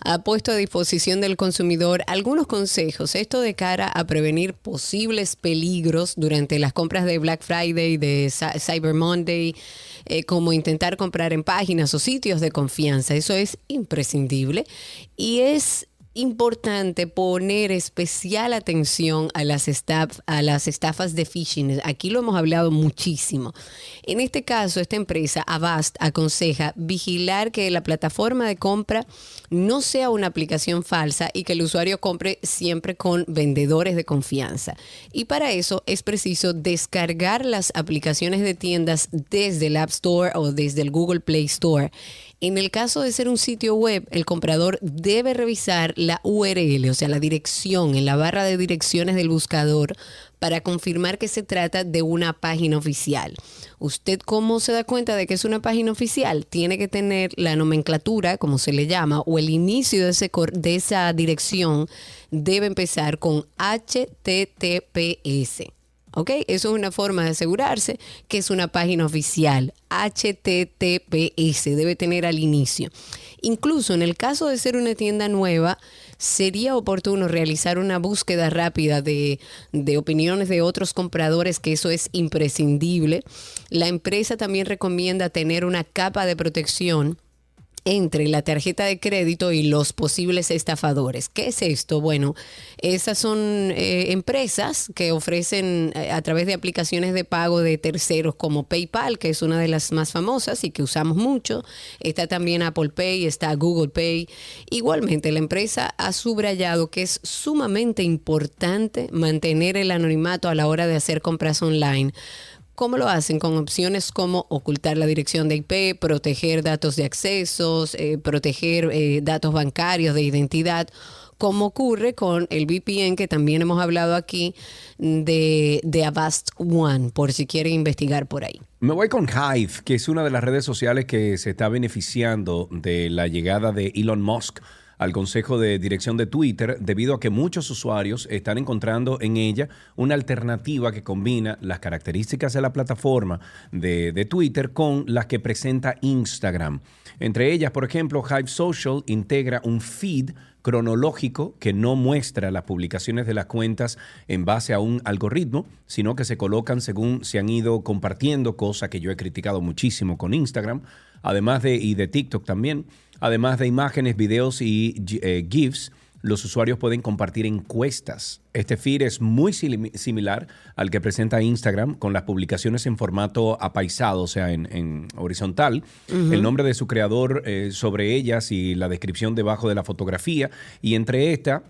ha puesto a disposición del consumidor algunos consejos, esto de cara a prevenir posibles peligros durante las compras de Black Friday, de Cy- Cyber Monday, eh, como intentar comprar en páginas o sitios de confianza. Eso es imprescindible y es importante poner especial atención a las, estafas de phishing. Aquí lo hemos hablado muchísimo. En este caso, esta empresa, Avast, aconseja vigilar que la plataforma de compra no sea una aplicación falsa y que el usuario compre siempre con vendedores de confianza. Y para eso es preciso descargar las aplicaciones de tiendas desde el App Store o desde el Google Play Store. En el caso de ser un sitio web, el comprador debe revisar la URL, o sea, la dirección en la barra de direcciones del buscador para confirmar que se trata de una página oficial. ¿Usted cómo se da cuenta de que es una página oficial? Tiene que tener la nomenclatura, como se le llama, o el inicio de, ese de esa dirección debe empezar con HTTPS. ¿Ok? Eso es una forma de asegurarse que es una página oficial. HTTPS debe tener al inicio. Incluso en el caso de ser una tienda nueva, sería oportuno realizar una búsqueda rápida de, de opiniones de otros compradores, que eso es imprescindible. La empresa también recomienda tener una capa de protección entre la tarjeta de crédito y los posibles estafadores. ¿Qué es esto? Bueno, esas son eh, empresas que ofrecen eh, a través de aplicaciones de pago de terceros como PayPal, que es una de las más famosas y que usamos mucho. Está también Apple Pay, está Google Pay. Igualmente, la empresa ha subrayado que es sumamente importante mantener el anonimato a la hora de hacer compras online. ¿Cómo lo hacen? Con opciones como ocultar la dirección de IP, proteger datos de accesos, eh, proteger eh, datos bancarios de identidad, como ocurre con el VPN que también hemos hablado aquí de, de Avast One, por si quieren investigar por ahí. Me voy con Hive, que es una de las redes sociales que se está beneficiando de la llegada de Elon Musk al Consejo de Dirección de Twitter debido a que muchos usuarios están encontrando en ella una alternativa que combina las características de la plataforma de, Twitter con las que presenta Instagram. Entre ellas, por ejemplo, Hive Social integra un feed cronológico que no muestra las publicaciones de las cuentas en base a un algoritmo, sino que se colocan según se han ido compartiendo, cosa que yo he criticado muchísimo con Instagram, además de y de TikTok también, además de imágenes, videos y eh, GIFs. Los usuarios pueden compartir encuestas. Este feed es muy sim- similar al que presenta Instagram con las publicaciones en formato apaisado, o sea, en, en horizontal. El nombre de su creador eh, sobre ellas y la descripción debajo de la fotografía. Y entre esta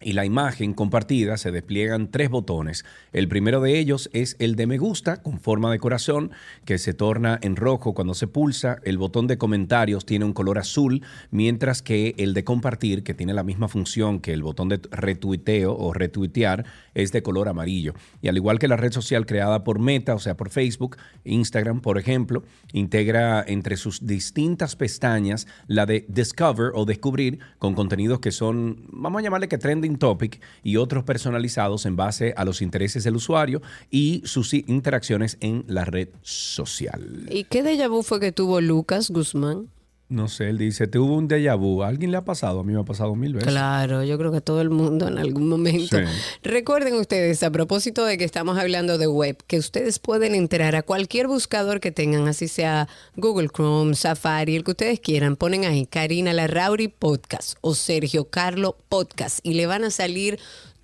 y la imagen compartida se despliegan tres botones. El primero de ellos es el de me gusta con forma de corazón que se torna en rojo cuando se pulsa. El botón de comentarios tiene un color azul, mientras que el de compartir, que tiene la misma función que el botón de retuiteo o retuitear, es de color amarillo. Y al igual que la red social creada por Meta, o sea, por Facebook, Instagram, por ejemplo, integra entre sus distintas pestañas la de Discover o Descubrir con contenidos que son, vamos a llamarle que trending topic y otros personalizados en base a los intereses del usuario y sus interacciones en la red social. ¿Y qué déjà vu fue que tuvo Lucas Guzmán? No sé, él dice, tuvo un déjà vu. ¿A alguien le ha pasado? A mí me ha pasado mil veces. Claro, yo creo que todo el mundo en algún momento. Sí. Recuerden ustedes, a propósito de que estamos hablando de web, que ustedes pueden entrar a cualquier buscador que tengan, así sea Google Chrome, Safari, el que ustedes quieran. Ponen ahí Karina Larrauri Podcast o Sergio Carlo Podcast y le van a salir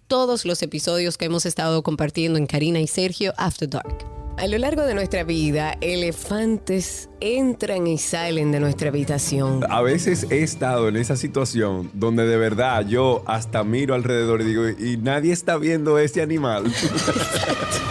todos los episodios que hemos estado compartiendo en Karina y Sergio After Dark. A lo largo de nuestra vida, elefantes entran y salen de nuestra habitación. A veces he estado en esa situación donde de verdad yo hasta miro alrededor y digo, y nadie está viendo ese animal.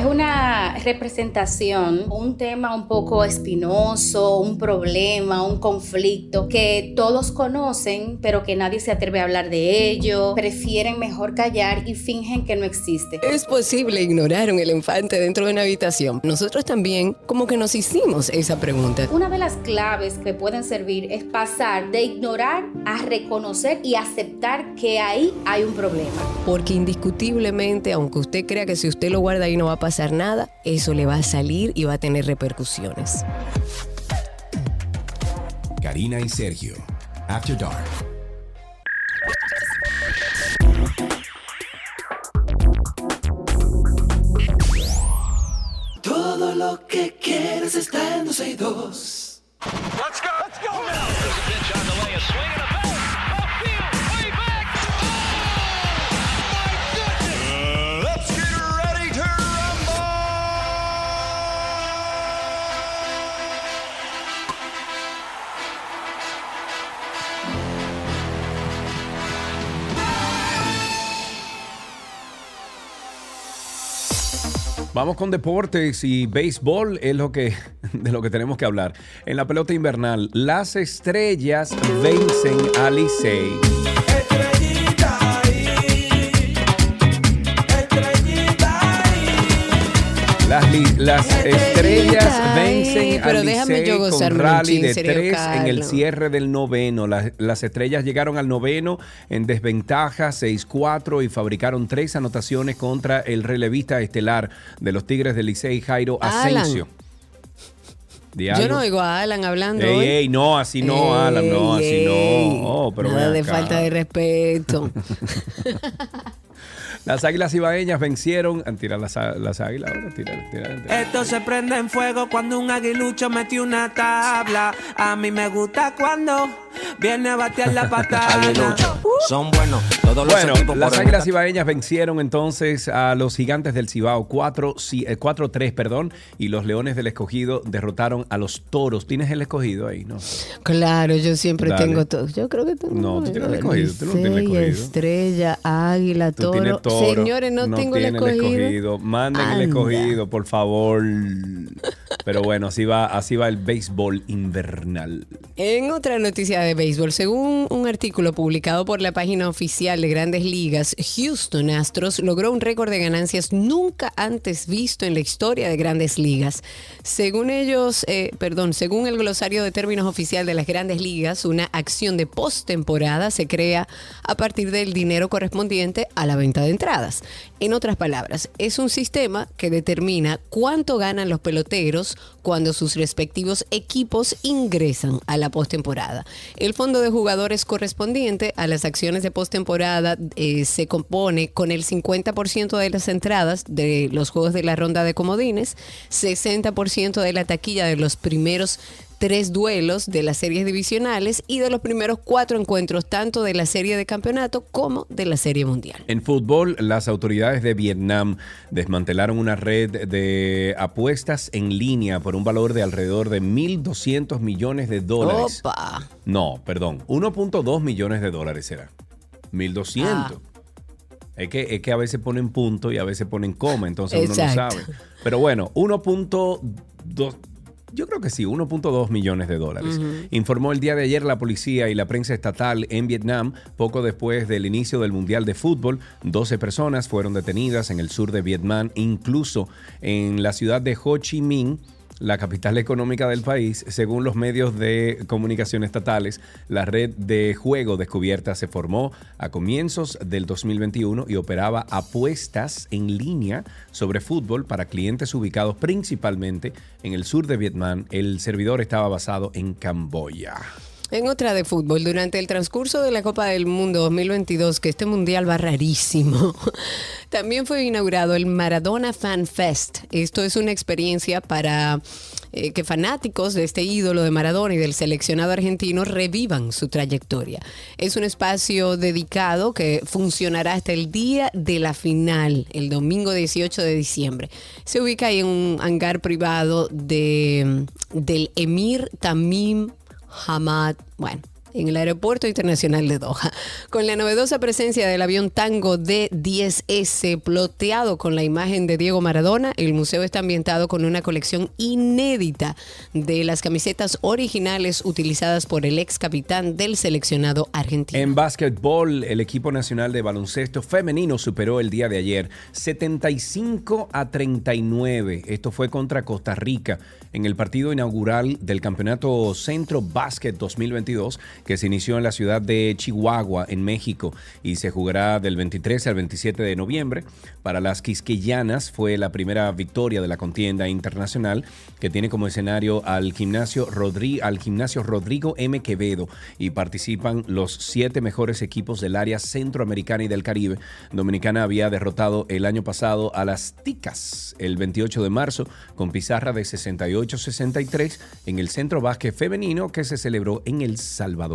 Es una representación, un tema un poco espinoso, un problema, un conflicto que todos conocen, pero que nadie se atreve a hablar de ello, prefieren mejor callar y fingen que no existe. Es posible ignorar un elefante dentro de una habitación. Nosotros también como que nos hicimos esa pregunta. Una de las claves que pueden servir es pasar de ignorar a reconocer y aceptar que ahí hay un problema. Porque indiscutiblemente, aunque usted crea que si usted lo guarda ahí no va a pasar nada, eso le va a salir y va a tener repercusiones. Karina y Sergio. After Dark. Todo lo que quieres está en 12 y 2. Let's go. Let's go. There's a pitch on the way, a swing and a belt. Vamos con deportes y béisbol es lo que de lo que tenemos que hablar. En la pelota invernal, las estrellas vencen a Licey. Las, estrellas vencen pero al déjame yo con rally chin, de tres en el cierre del noveno. Las, las estrellas llegaron al noveno en desventaja 6-4 y fabricaron tres anotaciones contra el relevista estelar de los Tigres del Licey, Jairo Alan. Asensio. Yo no oigo a Alan hablando Ey, hoy. ey, no, así no, Alan, no, así Ey, no. Oh, pero Nada de acá. falta de respeto. Las águilas ibaeñas vencieron. a tirar las, á- las águilas ahora, tirar, tirar, tirar. Esto se prende en fuego cuando un aguilucho metió una tabla. A mí me gusta cuando viene a batear la patana. Son buenos todos los Bueno, equipos las Águilas Ibaeñas vencieron entonces a los Gigantes del Cibao 4 sí, eh, 4-3, perdón, y los Leones del Escogido derrotaron a los Toros. ¿Tienes el escogido ahí? No. Claro, yo siempre Dale. tengo todo. Yo creo que tengo. No, tú tienes el escogido, tú no tienes el escogido. Estrella, águila, Tú toro. toro. Señores, no, tengo el escogido. Manden el escogido, por favor. Pero bueno, así va, así va el béisbol invernal. En otra noticia de béisbol, según un artículo publicado por la página oficial de Grandes Ligas, Houston Astros logró un récord de ganancias nunca antes visto en la historia de Grandes Ligas. Según ellos, eh, perdón, según el glosario de términos oficial de las Grandes Ligas, una acción de postemporada se crea a partir del dinero correspondiente a la venta de entradas. En otras palabras, es un sistema que determina cuánto ganan los peloteros cuando sus respectivos equipos ingresan a la postemporada. El fondo de jugadores correspondiente a las acciones de postemporada eh, se compone con el 50% de las entradas de los juegos de la ronda de comodines, 60% de la taquilla de los primeros tres duelos de las series divisionales y de los primeros cuatro encuentros tanto de la serie de campeonato como de la serie mundial. En fútbol, las autoridades de Vietnam desmantelaron una red de apuestas en línea por un valor de alrededor de 1.200 millones de dólares. Opa. No, perdón, 1.2 millones de dólares será. 1.200. Ah. Es, que, es que a veces ponen punto y a veces ponen coma, entonces uno no sabe. Pero bueno, 1.2... Yo creo que sí, 1.2 millones de dólares. Informó el día de ayer la policía y la prensa estatal en Vietnam, poco después del inicio del Mundial de Fútbol. 12 personas fueron detenidas en el sur de Vietnam, incluso en la ciudad de Ho Chi Minh la capital económica del país, según los medios de comunicación estatales, la red de juego descubierta se formó a comienzos del 2021 y operaba apuestas en línea sobre fútbol para clientes ubicados principalmente en el sur de Vietnam. El servidor estaba basado en Camboya. En otra de fútbol, durante el transcurso de la Copa del Mundo 2022, que este mundial va rarísimo, también fue inaugurado el Maradona Fan Fest. Esto es una experiencia para eh, que fanáticos de este ídolo de Maradona y del seleccionado argentino revivan su trayectoria. Es un espacio dedicado que funcionará hasta el día de la final, el domingo 18 de diciembre. Se ubica en un hangar privado de, del Emir Tamim Hamad, bueno, en el Aeropuerto Internacional de Doha, con la novedosa presencia del avión Tango D-10S ploteado con la imagen de Diego Maradona, el museo está ambientado con una colección inédita de las camisetas originales utilizadas por el ex capitán del seleccionado argentino. En básquetbol, el equipo nacional de baloncesto femenino superó el día de ayer 75 a 39. Esto fue contra Costa Rica en el partido inaugural del Campeonato Centro Básquet 2022 que se inició en la ciudad de Chihuahua, en México, y se jugará del 23 al 27 de noviembre. Para las quisqueyanas fue la primera victoria de la contienda internacional que tiene como escenario al gimnasio, Rodri- al gimnasio Rodrigo M. Quevedo y participan los siete mejores equipos del área centroamericana y del Caribe. Dominicana había derrotado el año pasado a las Ticas el 28 de marzo con pizarra de 68-63 en el Centro Básquet Femenino que se celebró en El Salvador.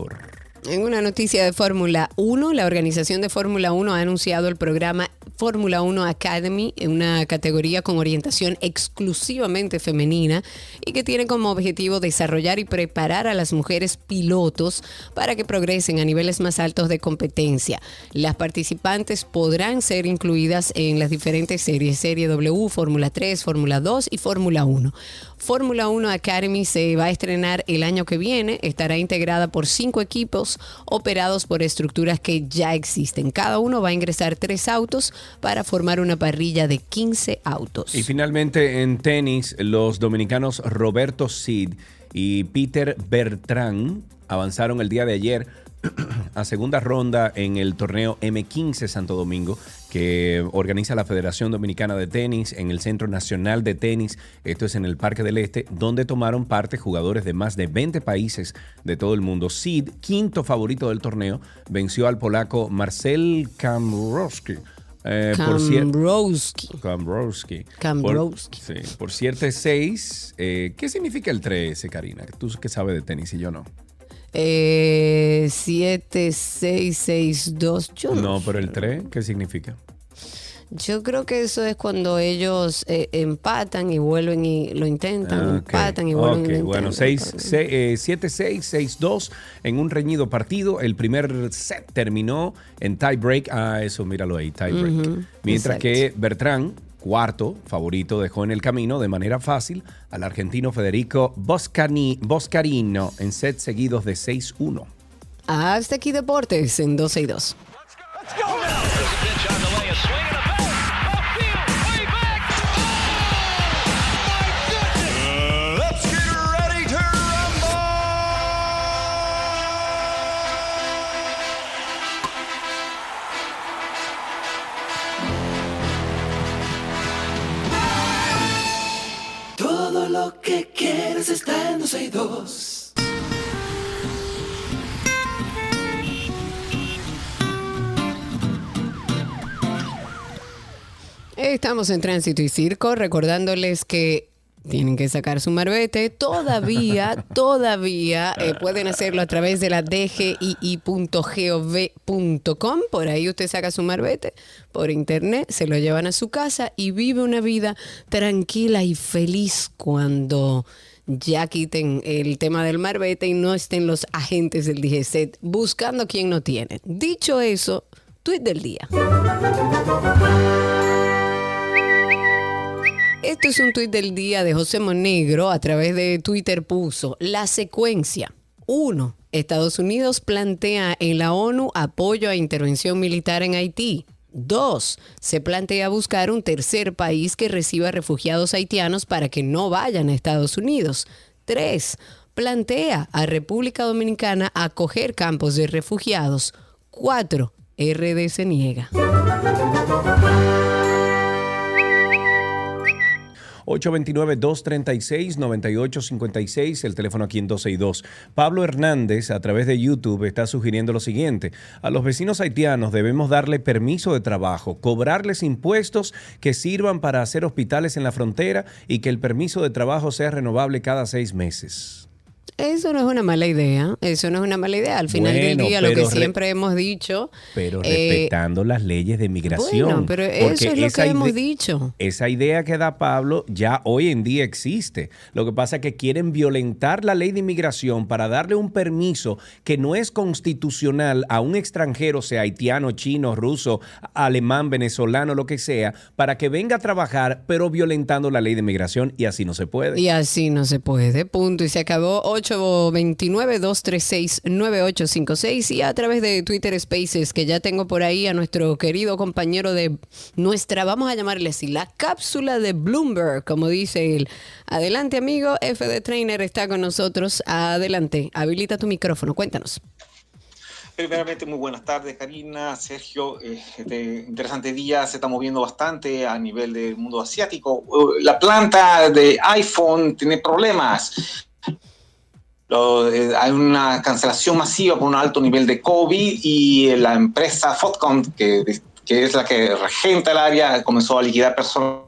En una noticia de Fórmula 1, la organización de Fórmula 1 ha anunciado el programa Fórmula 1 Academy, una categoría con orientación exclusivamente femenina y que tiene como objetivo desarrollar y preparar a las mujeres pilotos para que progresen a niveles más altos de competencia. Las participantes podrán ser incluidas en las diferentes series, Serie W, Fórmula 3, Fórmula 2 y Fórmula 1. Fórmula 1 Academy se va a estrenar el año que viene. Estará integrada por cinco equipos operados por estructuras que ya existen. Cada uno va a ingresar tres autos para formar una parrilla de 15 autos. Y finalmente en tenis, los dominicanos Roberto Cid y Peter Bertrand avanzaron el día de ayer a segunda ronda en el torneo M15 Santo Domingo que organiza la Federación Dominicana de Tenis en el Centro Nacional de Tenis, esto es en el Parque del Este, donde tomaron parte jugadores de más de 20 países de todo el mundo. Sid, quinto favorito del torneo, venció al polaco Marcel Kamrowski Eh, por Kambrowski. Kambrowski. Kambrowski. Por, sí, por cierto, 6. ¿Qué significa el 13, Karina? Tú que sabes de tenis y yo no. Eh, 7662. Yo no. No, pero el 3, ¿qué significa? Yo creo que eso es cuando ellos eh, empatan y vuelven y lo intentan, Ah, ok. empatan y vuelven Ok, y lo bueno, intentan. 7-6, 6-2 en un reñido partido. El primer set terminó en tie break. Ah, eso, míralo ahí, tie break. Ujú, Mientras exacto. que Bertrán, cuarto favorito, dejó en el camino de manera fácil al argentino Federico Boscani- Boscarino en sets seguidos de 6-1. Hasta aquí Deportes en 12 y 2. Let's que quieres está en 12 y 2. Estamos en Tránsito y Circo, recordándoles que tienen que sacar su marbete. Todavía, todavía eh, pueden hacerlo a través de la dgii.gov.com. Por ahí usted saca su marbete por internet, se lo llevan a su casa y vive una vida tranquila y feliz cuando ya quiten el tema del marbete y no estén los agentes del DGCET buscando quien no tiene. Dicho eso, tweet del día. Esto es un tuit del día de José Monegro. A través de Twitter puso la secuencia. 1. Estados Unidos plantea en la ONU apoyo a intervención militar en Haití. 2. Se plantea buscar un tercer país que reciba refugiados haitianos para que no vayan a Estados Unidos. 3. Plantea a República Dominicana acoger campos de refugiados. 4. RD se niega. 829-236-9856, el teléfono aquí en 12 y 2. Pablo Hernández, a través de YouTube, está sugiriendo lo siguiente. A los vecinos haitianos debemos darle permiso de trabajo, cobrarles impuestos que sirvan para hacer hospitales en la frontera y que el permiso de trabajo sea renovable cada seis meses. Eso no es una mala idea, eso no es una mala idea. Al final del día, lo que siempre hemos dicho, Pero Eh, respetando las leyes de migración. bueno, pero eso es lo que hemos dicho. Esa idea que da Pablo ya hoy en día existe. Lo que pasa es que quieren violentar la ley de inmigración para darle un permiso que no es constitucional a un extranjero, sea haitiano, chino, ruso, alemán, venezolano, lo que sea, para que venga a trabajar, pero violentando la ley de inmigración y así no se puede. Y así no se puede, punto. Y se acabó 829-236-9856 y a través de Twitter Spaces, que ya tengo por ahí a nuestro querido compañero de nuestra, vamos a llamarle así, la cápsula de Bloomberg, como dice él. Adelante, amigo, FD Trainer está con nosotros. Adelante, habilita tu micrófono, cuéntanos. Primeramente, muy buenas tardes, Karina, Sergio. Eh, Este interesante día se está moviendo bastante a nivel del mundo asiático. Uh, La planta de iPhone tiene problemas. Eh, hay una cancelación masiva por un alto nivel de COVID y la empresa Fotcom, que, que es la que regenta el área, comenzó a liquidar personal.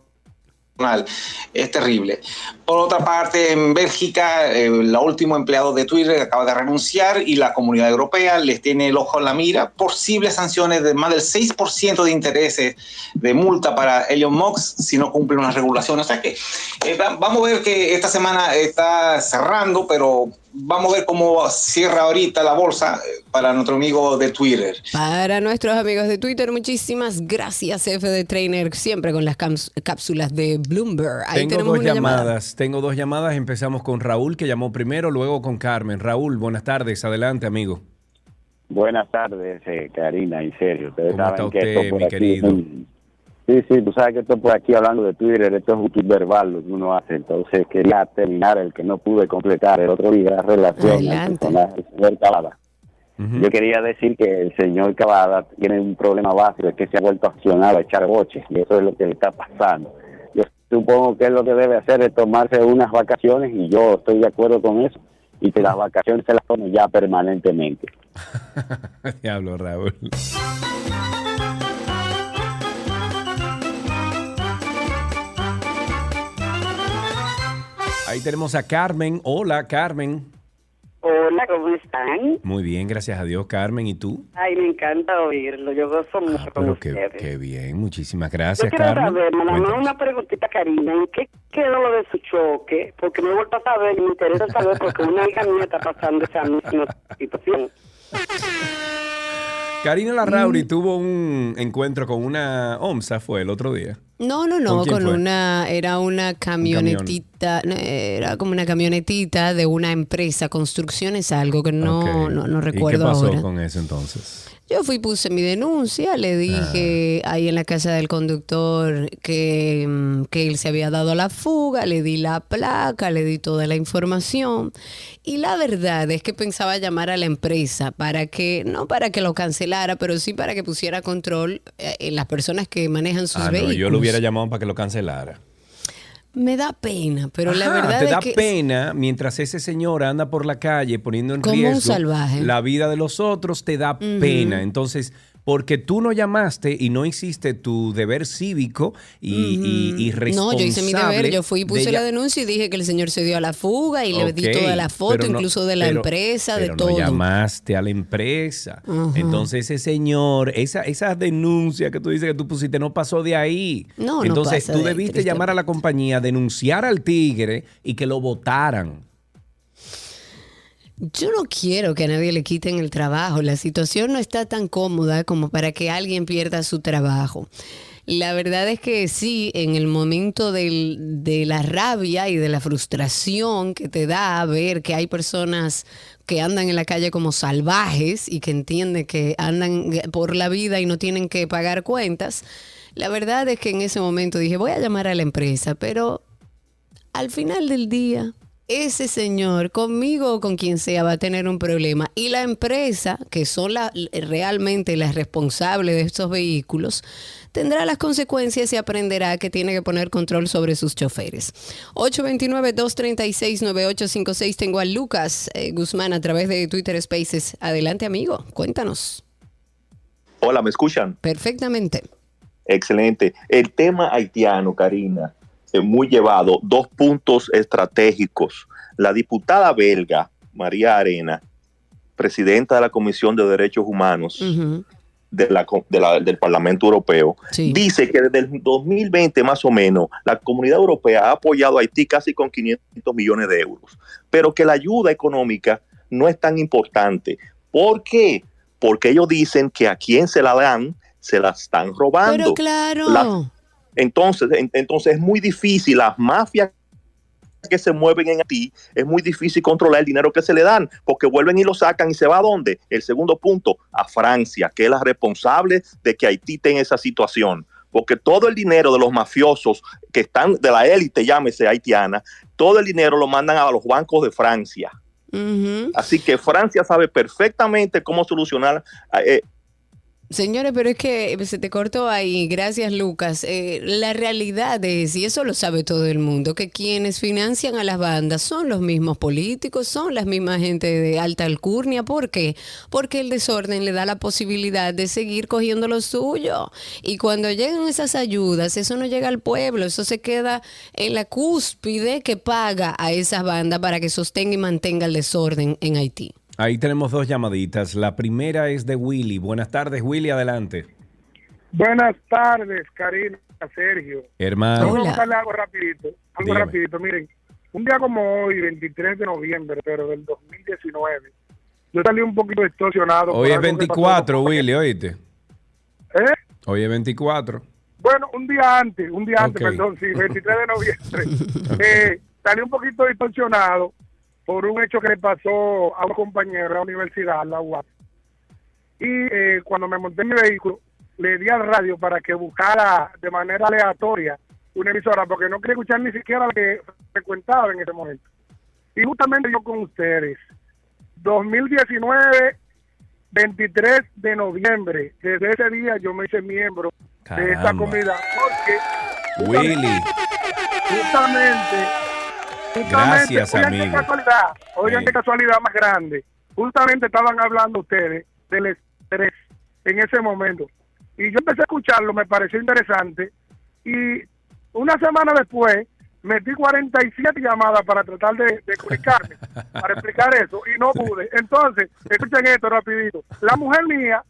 Es terrible. Por otra parte, en Bélgica, eh, el último empleado de Twitter acaba de renunciar y la comunidad europea les tiene el ojo en la mira. Posibles sanciones de más del 6% de intereses de multa para Elon Musk si no cumple unas regulaciones. O sea que eh, va- vamos a ver que esta semana está cerrando, pero vamos a ver cómo cierra ahorita la bolsa eh, para nuestro amigo de Twitter. Para nuestros amigos de Twitter, muchísimas gracias, FD Trainer, siempre con las cápsulas de Bloomberg. Ahí tengo tenemos dos una llamadas, llamada. tengo dos llamadas. Empezamos con Raúl, que llamó primero, luego con Carmen. Raúl, buenas tardes, adelante, amigo. Buenas tardes, eh, Karina y Sergio. Ustedes ¿Cómo saben está que usted, esto por mi aquí querido? es un- Sí, sí, tú sabes que esto por aquí hablando de Twitter, esto es un verbal lo que uno hace. Entonces quería terminar el que no pude completar el otro día, la relación personaje del señor Cavada. Yo quería decir que el señor Cavada tiene un problema básico, es que se ha vuelto accionado a echar boches, y eso es lo que le está pasando. Yo supongo que él lo que debe hacer es tomarse unas vacaciones, y yo estoy de acuerdo con eso, y que las vacaciones se las tome ya permanentemente. Diablo, Raúl. Ahí tenemos a Carmen. Hola, Carmen. Hola, ¿cómo están? Muy bien, gracias a Dios, Carmen. ¿Y tú? Ay, me encanta oírlo. Yo gozo mucho con Pero qué, ustedes. qué bien, muchísimas Yo gracias, quiero Carmen. saber, Cuéntanos. una preguntita, Karina. ¿En qué quedó lo de su choque? Porque me he vuelto a saber y me interesa saber porque una hija mía está pasando esa misma situación. Karina Larrauri Mm. tuvo un encuentro con una OMSA, fue el otro día. No, no, no, ¿Con una, era una camionetita, era como una camionetita de una empresa, construcciones, algo que no, no, no ¿Y qué recuerdo pasó ahora. con eso entonces? Yo fui, puse mi denuncia, le dije Ah. ahí en la casa del conductor que, mm, que él se había dado la fuga, le di la placa, le di toda la información. Y la verdad es que pensaba llamar a la empresa para que, no para que lo cancelara, pero sí para que pusiera control eh, en las personas que manejan sus Ah, no, vehículos. yo lo hubiera llamado para que lo cancelara. Me da pena, pero la verdad te es da que... pena mientras ese señor anda por la calle poniendo en Como un riesgo salvaje. la vida de los otros, te da pena. Entonces, porque tú no llamaste y no hiciste tu deber cívico y, y, y No, responsable. yo hice mi deber, yo fui y de puse la denuncia y dije que el señor se dio a la fuga y le di toda la foto, no- incluso de la pero- empresa, de pero todo. No llamaste a la empresa. Entonces ese señor, esa, esa denuncia que tú dices que tú pusiste no pasó de ahí. No, no Entonces pasa tú de ahí, debiste llamar a la compañía, denunciar al tigre y que lo votaran. Yo no quiero que a nadie le quiten el trabajo. La situación no está tan cómoda como para que alguien pierda su trabajo. La verdad es que sí, en el momento de la rabia y de la frustración que te da ver que hay personas que andan en la calle como salvajes y que entienden que andan por la vida y no tienen que pagar cuentas, la verdad es que en ese momento dije, voy a llamar a la empresa, pero al final del día, ese señor, conmigo o con quien sea, va a tener un problema. Y la empresa, que son la- realmente las responsables de estos vehículos, tendrá las consecuencias y aprenderá que tiene que poner control sobre sus choferes. 829-236-9856. Tengo a Lucas eh, Guzmán a través de Twitter Spaces. Adelante, amigo. Cuéntanos. Hola, ¿me escuchan? Perfectamente. Excelente. El tema haitiano, Karina, muy llevado. Dos puntos estratégicos. La diputada belga, María Arena, presidenta de la Comisión de Derechos Humanos de la, co- de la- del Parlamento Europeo, dice que desde el 2020 más o menos la comunidad europea ha apoyado a Haití casi con 500 millones de euros, pero que la ayuda económica no es tan importante. ¿Por qué? Porque ellos dicen que a quien se la dan, se la están robando. Pero claro. La- entonces, en- entonces es muy difícil, las mafias que se mueven en Haití, es muy difícil controlar el dinero que se le dan, porque vuelven y lo sacan y se va a dónde? El segundo punto, a Francia, que es la responsable de que Haití en esa situación. Porque todo el dinero de los mafiosos que están de la élite, llámese haitiana, todo el dinero lo mandan a los bancos de Francia. Así que Francia sabe perfectamente cómo solucionar eh, Señores, pero es que se te cortó ahí. Gracias, Lucas. Eh, la realidad es, y eso lo sabe todo el mundo, que quienes financian a las bandas son los mismos políticos, son las mismas gente de alta alcurnia. ¿Por qué? Porque el desorden le da la posibilidad de seguir cogiendo lo suyo. Y cuando llegan esas ayudas, eso no llega al pueblo, eso se queda en la cúspide que paga a esas bandas para que sostenga y mantenga el desorden en Haití. Ahí tenemos dos llamaditas. La primera es de Willy. Buenas tardes, Willy, adelante. Buenas tardes, Karina, Sergio. Hermano. Vamos a algo rapidito. Algo Dígame. rapidito. Miren, un día como hoy, 23 de noviembre, pero del 2019, yo salí un poquito distorsionado. Hoy es algo que pasó 24, Willy, oíste. ¿Eh? Hoy es 24. Bueno, un día antes, un día antes, perdón, sí, 23 de noviembre. eh, salí un poquito distorsionado por un hecho que le pasó a un compañero de la universidad, la UAP. Y eh, cuando me monté en mi vehículo, le di al radio para que buscara de manera aleatoria una emisora, porque no quería escuchar ni siquiera lo que frecuentaba en ese momento. Y justamente yo con ustedes, 2019, 23 de noviembre, desde ese día yo me hice miembro de esta comunidad, porque Willy. justamente, justamente Gracias, oigan casualidad, oigan qué casualidad más grande. Justamente estaban hablando ustedes del estrés en ese momento. Y yo empecé a escucharlo, me pareció interesante. Y una semana después metí 47 llamadas para tratar de, de comunicarme, para explicar eso, y no pude. Entonces, escuchen esto rapidito. La mujer mía,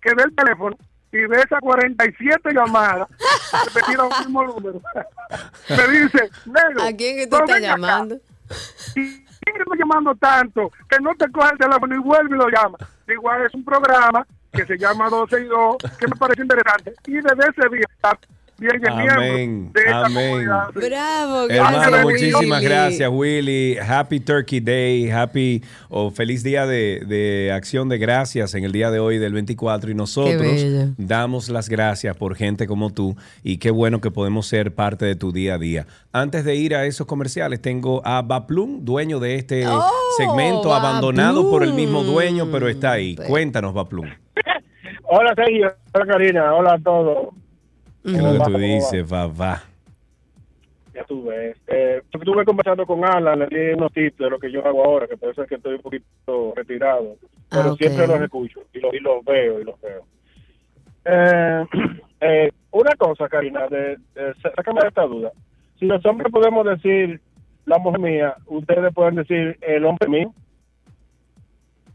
que ve el teléfono y ve esas 47 llamadas, repetidas al mismo número, me dice, negro, ¿A quién que tú estás llamando? ¿quién que está llamando tanto? Que no te coge el teléfono y vuelve y lo llama. Igual es un programa que se llama 12 y 2, que me parece interesante. Y desde ese día viene Amén, miembro de esta amén. Bravo, Hermano, gracias, muchísimas Willy. gracias, Willy. Happy Turkey Day, happy o feliz día de, de acción de gracias en el día de hoy del 24 y nosotros damos las gracias por gente como tú y qué bueno que podemos ser parte de tu día a día. Antes de ir a esos comerciales, tengo a Baplum, dueño de este Oh, segmento, abandonado por el mismo dueño, pero está ahí. Cuéntanos, Baplum. Hola Sergio, hola Karina, hola a todos. ¿Qué es lo que tú dices, papá? Ya tú ves. Eh, estuve conversando con Alan, le di unos tips de lo que yo hago ahora, que por eso es que estoy un poquito retirado. Pero Ah, siempre los escucho y los, y los veo y los veo. Eh, eh, una cosa, Karina, de, de- sácame de esta duda. Si los hombres podemos decir la mujer mía, ustedes pueden decir el hombre mío.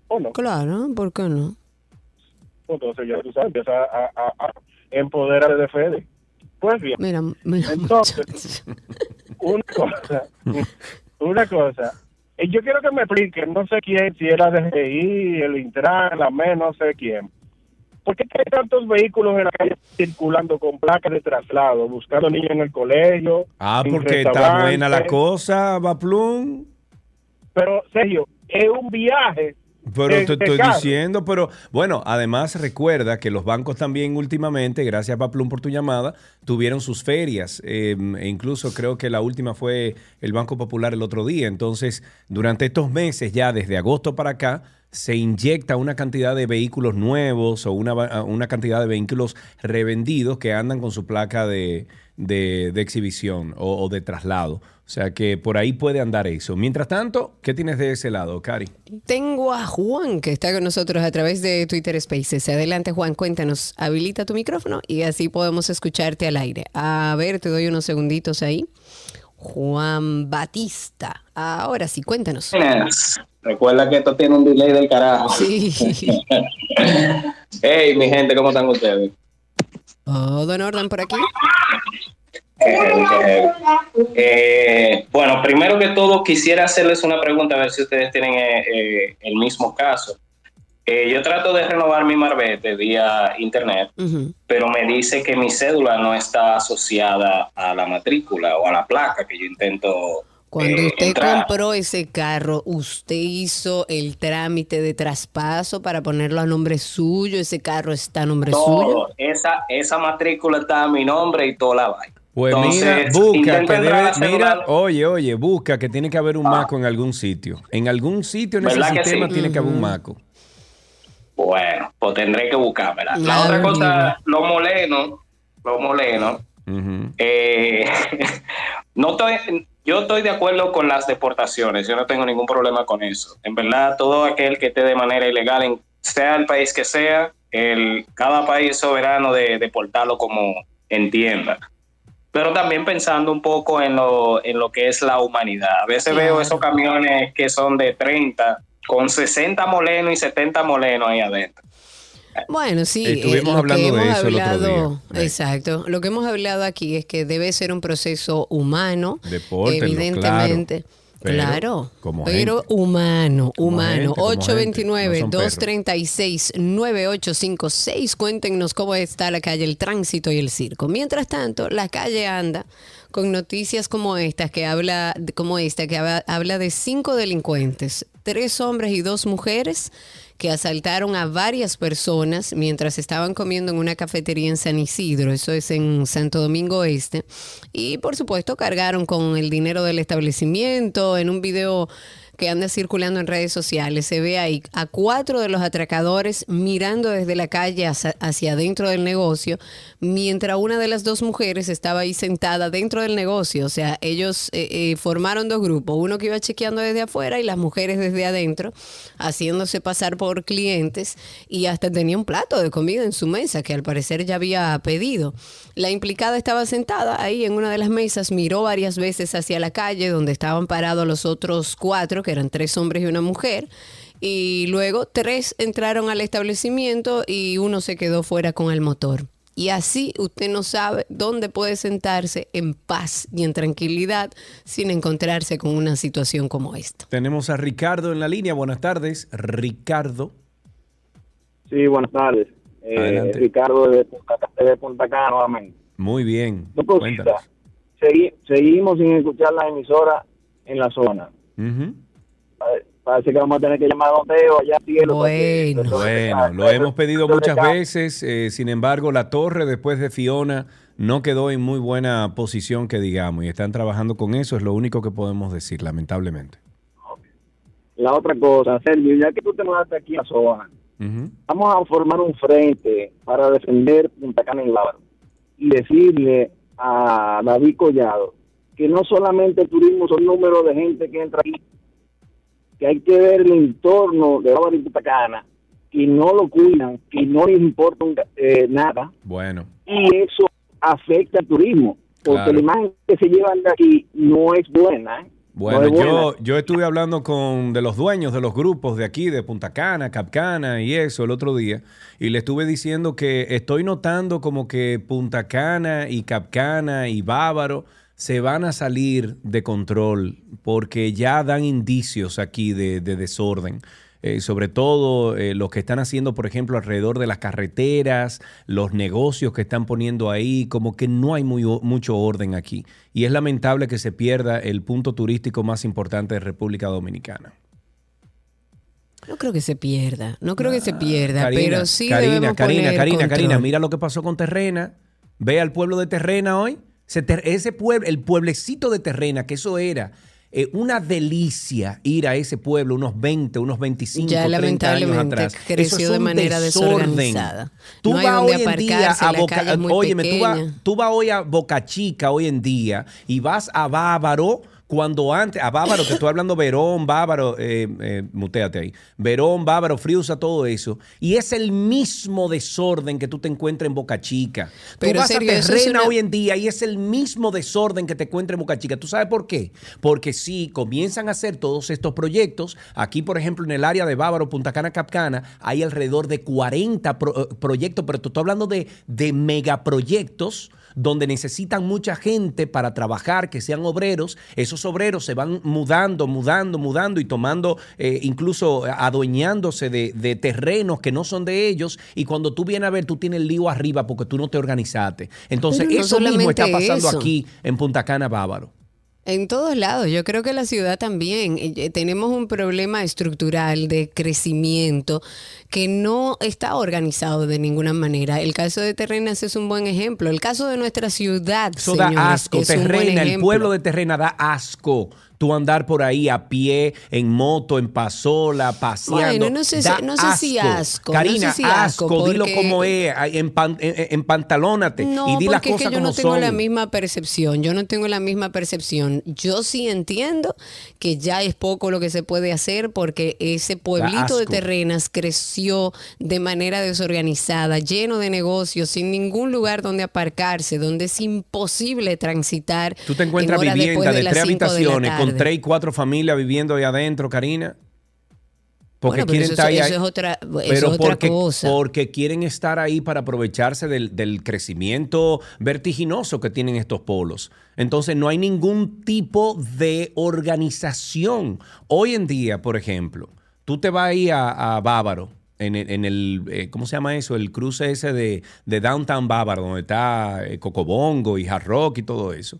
¿O no? Claro, ¿por qué no? Entonces ya tú sabes, empieza a, a, a empoderar de Fede. Pues bien. Mira, mira, Entonces, una cosa, una cosa. Eh, Yo quiero que me expliquen, no sé quién, si era DGI, el Intran, la MEN, no sé quién. ¿Por qué hay tantos vehículos en la calle circulando con placas de traslado, buscando niños en el colegio? Ah, porque está buena la cosa, Baplum. Pero, Sergio, es un viaje. Pero de- te de estoy diciendo, pero bueno, además recuerda que los bancos también últimamente, gracias Paplum por tu llamada, tuvieron sus ferias. eh, e incluso creo que la última fue el Banco Popular el otro día. Entonces, durante estos meses, ya desde agosto para acá, se inyecta una cantidad de vehículos nuevos o una, una cantidad de vehículos revendidos que andan con su placa de, de- de exhibición o, o de traslado. O sea que por ahí puede andar eso. Mientras tanto, ¿qué tienes de ese lado, Cari? Tengo a Juan que está con nosotros a través de Twitter Spaces. Adelante, Juan, cuéntanos. Habilita tu micrófono y así podemos escucharte al aire. A ver, te doy unos segunditos ahí. Juan Batista. Ahora sí, cuéntanos. Recuerda que esto tiene un delay del carajo. Sí. hey, mi gente, ¿cómo están ustedes? Todo en orden por aquí. Eh, eh, bueno, primero que todo quisiera hacerles una pregunta, a ver si ustedes tienen eh, eh, el mismo caso. Yo trato de renovar mi marbete vía internet, pero me dice que mi cédula no está asociada a la matrícula o a la placa que yo intento Cuando eh, usted compró ese carro, ¿usted hizo el trámite de traspaso para ponerlo a nombre suyo? ¿Ese carro está a nombre suyo? Todo, esa, esa matrícula está a mi nombre y toda la vaina. Pues mira, Entonces, busca intento que debe, la mira, oye, oye, busca que tiene que haber un maco en algún sitio. En algún sitio en ese ¿Verdad que sistema sí? tiene que haber un Ujú. maco. Bueno, pues tendré que buscármela. La Claro, otra cosa, amigo. los molenos, los molenos, eh, no estoy, yo estoy de acuerdo con las deportaciones, yo no tengo ningún problema con eso. En verdad, todo aquel que esté de manera ilegal, en, sea el país que sea, el, cada país soberano de deportarlo como entienda. Pero también pensando un poco en lo, en lo que es la humanidad. A veces Claro. veo esos camiones que son de 30, con 60 molenos y 70 molenos ahí adentro. Bueno, sí. Estuvimos lo que hablando de hemos eso el otro hablado- día. Exacto. Lo que hemos hablado aquí es que debe ser un proceso humano, evidentemente. claro. Pero Claro, como pero gente. humano, humano. gente, como gente, no son perros. 829-236-9856. Cuéntenos cómo está la calle, el tránsito y el circo. Mientras tanto, la calle anda con noticias como estas que habla como esta que habla de cinco delincuentes, tres hombres y dos mujeres que asaltaron a varias personas mientras estaban comiendo en una cafetería en San Isidro, eso es en Santo Domingo Este, y por supuesto cargaron con el dinero del establecimiento. En un video que anda circulando en redes sociales. Se ve ahí a cuatro de los atracadores mirando desde la calle hacia, hacia adentro del negocio, mientras una de las dos mujeres estaba ahí sentada dentro del negocio. O sea, ellos eh, eh, formaron dos grupos, uno que iba chequeando desde afuera y las mujeres desde adentro, haciéndose pasar por clientes y hasta tenía un plato de comida en su mesa que al parecer ya había pedido. La implicada estaba sentada ahí en una de las mesas, miró varias veces hacia la calle donde estaban parados los otros cuatro, que eran tres hombres y una mujer. Y luego tres entraron al establecimiento y uno se quedó fuera con el motor. Y así usted no sabe dónde puede sentarse en paz y en tranquilidad sin encontrarse con una situación como esta. Tenemos a Ricardo en la línea. Buenas tardes, Ricardo. Sí, buenas tardes. Eh. Ricardo de Punta, de Punta Cana nuevamente. Muy bien. Cuéntanos. Segui- seguimos sin escuchar la emisora en la zona. Pare- Parece que vamos a tener que llamar a Don Teo allá al cielo. Bueno. Bueno, lo hemos pedido muchas veces, eh, sin embargo, la torre después de Fiona no quedó en muy buena posición, que digamos, y están trabajando con eso, es lo único que podemos decir, lamentablemente. La otra cosa, Sergio, ya que tú te mudaste aquí a zona, Ujú. vamos a formar un frente para defender Punta Cana y Bávaro y decirle a David Collado que no solamente el turismo son números de gente que entra aquí, que hay que ver el entorno de Bávaro y Punta Cana, que no lo cuidan, que no les importa eh, nada Bueno, y eso afecta al turismo, porque Claro. la imagen que se llevan de aquí no es buena. ¿eh? bueno, No es buena. yo, yo estuve hablando con de los dueños de los grupos de aquí, de Punta Cana, Capcana y eso el otro día, y le estuve diciendo que estoy notando como que Punta Cana y Capcana y Bávaro se van a salir de control porque ya dan indicios aquí de, de desorden. Eh, sobre todo eh, los que están haciendo, por ejemplo, alrededor de las carreteras, los negocios que están poniendo ahí, como que no hay muy, mucho orden aquí. Y es lamentable que se pierda el punto turístico más importante de República Dominicana. No creo que se pierda, no creo que se pierda, Karina, pero sí Karina, debemos Karina, poner Karina, Karina, control. mira lo que pasó con Terrena. Ve al pueblo de Terrena hoy. Ese pueblo, el pueblecito de Terrena, que eso era eh, una delicia ir a ese pueblo unos 20, unos 25, Ya 30 años atrás. creció Eso es de manera desorden. desorganizada. Tú No vas hoy en día aparcarse, a Boca, óyeme, tú vas, pequeña. tú vas hoy a Boca Chica hoy en día y vas a Bávaro cuando antes, a Bávaro, te estoy hablando Verón, Bávaro, eh, eh, muteate ahí, Verón, Bávaro, Friusa, todo eso. Y es el mismo desorden que tú te encuentras en Boca Chica. Tú Pero, vas a Terrena una- hoy en día y es el mismo desorden que te encuentras en Boca Chica. ¿Tú sabes por qué? Porque si comienzan a hacer todos estos proyectos, aquí por ejemplo en el área de Bávaro, Punta Cana, Capcana, hay alrededor de 40 pro- eh, proyectos, pero te estoy hablando de, de megaproyectos donde necesitan mucha gente para trabajar, que sean obreros. Esos obreros se van mudando, mudando, mudando y tomando, eh, incluso adueñándose de, de terrenos que no son de ellos. Y cuando tú vienes a ver, tú tienes el lío arriba porque tú no te organizaste. Entonces, no eso mismo está pasando eso. aquí en Punta Cana, Bávaro. En todos lados, yo creo que la ciudad también. Eh, eh, Tenemos un problema estructural de crecimiento que no está organizado de ninguna manera. El caso de Terrenas es un buen ejemplo. El caso de nuestra ciudad, Eso señores, da asco. es Terrena, el pueblo de Terrena da asco. Tú andar por ahí a pie, en moto, en pasola, paseando. Bueno, no sé Da no sé si asco, no Karina, sé si asco, dilo como es. En, pan- en- en pantalónate No, y di las porque es cosas que yo como no tengo son. la misma percepción. Yo no tengo la misma percepción. Yo sí entiendo que ya es poco lo que se puede hacer porque ese pueblito de asco. terrenas creció de manera desorganizada, lleno de negocios, sin ningún lugar donde aparcarse, donde es imposible transitar. Tú te encuentras en vivienda de, las tres de habitaciones con tres y cuatro familias viviendo ahí adentro, Karina. Porque Bueno, quieren eso- estar ahí. eso es otra- eso es pero otra porque, cosa. porque quieren estar ahí para aprovecharse del, del crecimiento vertiginoso que tienen estos polos. Entonces no hay ningún tipo de organización. Hoy en día, por ejemplo, tú te vas ahí a, a Bávaro. En el, en el, eh, ¿cómo se llama eso? El cruce ese de, de Downtown Bávaro, donde está eh, Cocobongo y Hard Rock y todo eso.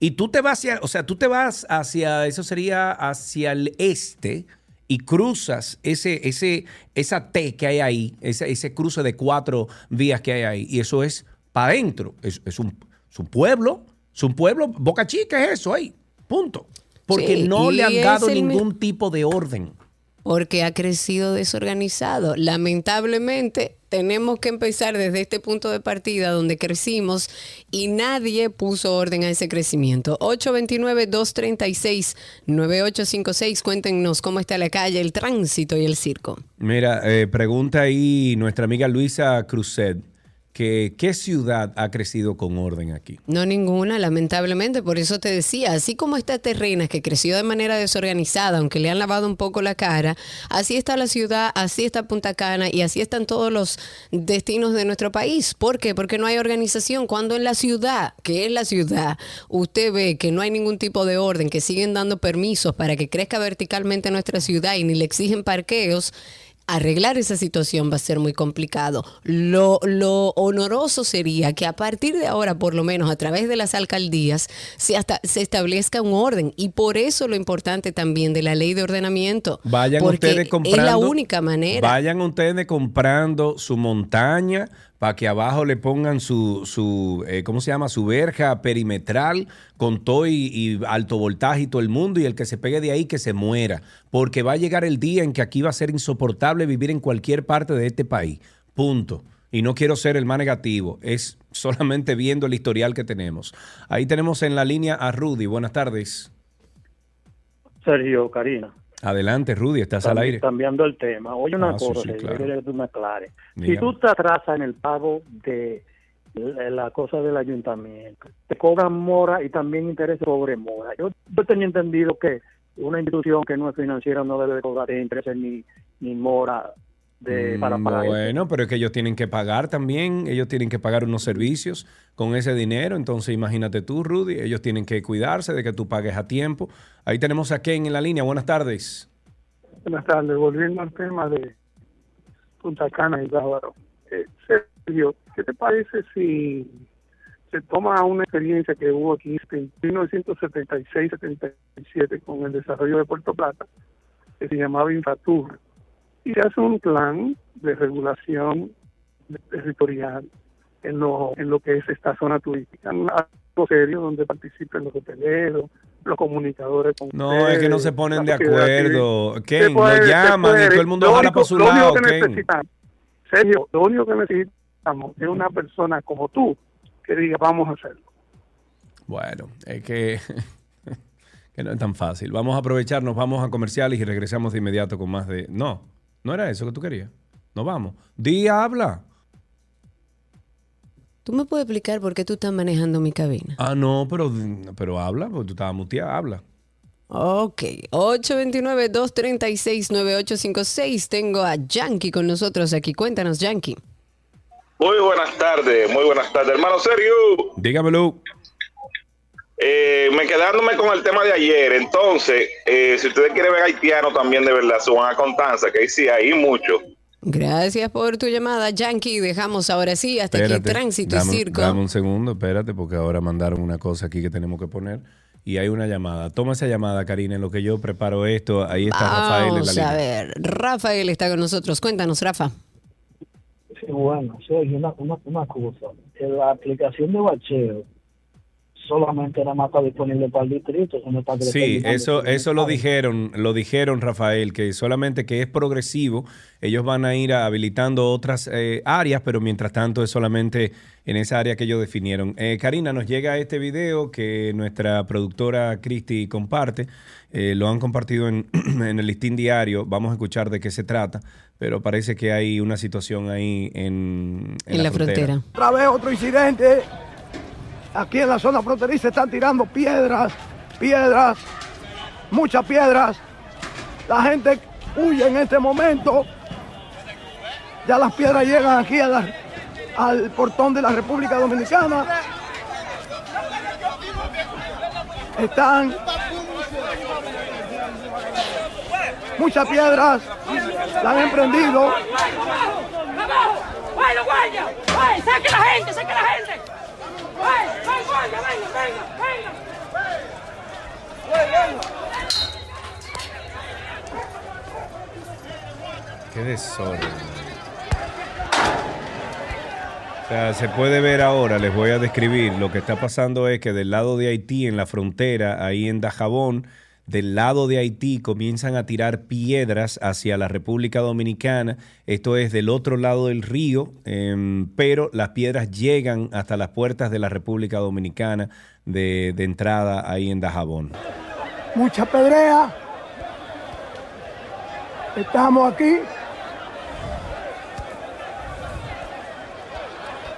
Y tú te vas hacia, o sea, tú te vas hacia, eso sería hacia el este y cruzas ese, ese, esa T que hay ahí, ese, ese cruce de cuatro vías que hay ahí, y eso es para adentro. Es, es un, es un pueblo, es un pueblo, Boca Chica es eso ahí, punto. Porque Sí, no le han dado ningún tipo de orden. porque ha crecido desorganizado. Lamentablemente, tenemos que empezar desde este punto de partida donde crecimos y nadie puso orden a ese crecimiento. 829-236-9856, cuéntenos cómo está la calle, el tránsito y el circo. Mira, eh, pregunta ahí nuestra amiga Luisa Cruzet, que ¿qué ciudad ha crecido con orden aquí? No ninguna, lamentablemente. Por eso te decía, así como está Terrenas, que creció de manera desorganizada, aunque le han lavado un poco la cara, así está la ciudad, así está Punta Cana y así están todos los destinos de nuestro país. ¿Por qué? Porque no hay organización. Cuando en la ciudad, que es la ciudad, usted ve que no hay ningún tipo de orden, que siguen dando permisos para que crezca verticalmente nuestra ciudad y ni le exigen parqueos, arreglar esa situación va a ser muy complicado. Lo, lo honoroso sería que a partir de ahora, por lo menos a través de las alcaldías, se, hasta, se establezca un orden. Y por eso lo importante también de la ley de ordenamiento. Vayan porque ustedes comprando. Es la única manera. Vayan ustedes comprando su montaña para que abajo le pongan su, su eh, ¿cómo se llama? Su verja perimetral con todo y, y alto voltaje y todo el mundo y el que se pegue de ahí que se muera. Porque va a llegar el día en que aquí va a ser insoportable vivir en cualquier parte de este país. Punto. Y no quiero ser el más negativo, es solamente viendo el historial que tenemos. Ahí tenemos en la línea a Rudy. Buenas tardes. Sergio, Karina. Adelante, Rudy, estás al aire. Cambiando el tema. Oye, una Ah, sí, cosa, sí, Sergio, claro. yo que tú me aclares. Si tú te atrasas en el pago de la cosa del ayuntamiento, te cobran mora y también interés sobre mora. Yo, yo tenía entendido que una institución que no es financiera no debe de cobrar intereses ni, ni mora de, para Mm, eso. Bueno, pero es que ellos tienen que pagar también, ellos tienen que pagar unos servicios con ese dinero, entonces imagínate tú, Rudy, ellos tienen que cuidarse de que tú pagues a tiempo. Ahí tenemos a Ken en la línea, buenas tardes. Buenas tardes. Volviendo al tema de Punta Cana y Bávaro. Eh, Sergio, ¿qué te parece si se toma una experiencia que hubo aquí en 1976-77 con el desarrollo de Puerto Plata, que se llamaba Infratur, y hace un plan de regulación territorial en lo, en lo que es esta zona turística? Un acto serio donde participen los hoteleros, los comunicadores. con No, es que no se ponen de acuerdo. civil. Ken, puede, llaman y todo el mundo único- para su lo único que Ken. Sergio, lo único que necesitamos es una persona como tú que diga, vamos a hacerlo. Bueno, es que, que no es tan fácil. Vamos a aprovecharnos, vamos a comerciales y regresamos de inmediato con más de... No, no era eso que tú querías. No vamos. Día habla. ¿Tú me puedes explicar por qué tú estás manejando mi cabina? Ah, no, pero, pero habla, porque tú estabas muteada, habla. Ok, 829-236-9856. Tengo a Yankee con nosotros aquí. Cuéntanos, Yankee. Muy buenas tardes, muy buenas tardes, hermano Sergio. Dígamelo. Eh, me quedándome con el tema de ayer, entonces, eh, si ustedes quieren ver haitiano también de verdad, suban a Constanza, que ahí sí hay mucho. Gracias por tu llamada, Yankee. Dejamos ahora sí hasta aquí Espérate, tránsito y circo. dame un segundo, espérate, porque ahora mandaron una cosa aquí que tenemos que poner. Y hay una llamada. Toma esa llamada, Karina, en lo que yo preparo esto. Ahí está Rafael en la Vamos línea. a ver, Rafael está con nosotros. Cuéntanos, Rafa. Sí, bueno, Sergio, una, una, una cosa. En la aplicación de bacheo solamente nada más está disponible para el distrito. eso no está Sí, eso, eso lo dijeron, lo dijeron, Rafael, que solamente que es progresivo, ellos van a ir habilitando otras eh, áreas, pero mientras tanto es solamente en esa área que ellos definieron. Eh, Karina, nos llega este video que nuestra productora Cristi comparte, eh, lo han compartido en, en el listín diario, vamos a escuchar de qué se trata, pero parece que hay una situación ahí en, En la frontera. Otra vez otro incidente. Aquí en la zona fronteriza están tirando piedras, piedras, muchas piedras. La gente huye en este momento. Ya las piedras llegan aquí al portón de la República Dominicana. Están muchas piedras, la han emprendido. ¡Bueno, guardia! ¡Ay, saque la gente, saque la gente! Qué desorden. O sea, se puede ver ahora, les voy a describir. Lo que está pasando es que del lado de Haití, en la frontera, ahí en Dajabón, del lado de Haití comienzan a tirar piedras hacia la República Dominicana. Esto es del otro lado del río, em, pero las piedras llegan hasta las puertas de la República Dominicana de, de entrada ahí en Dajabón. Mucha pedrea. Estamos aquí.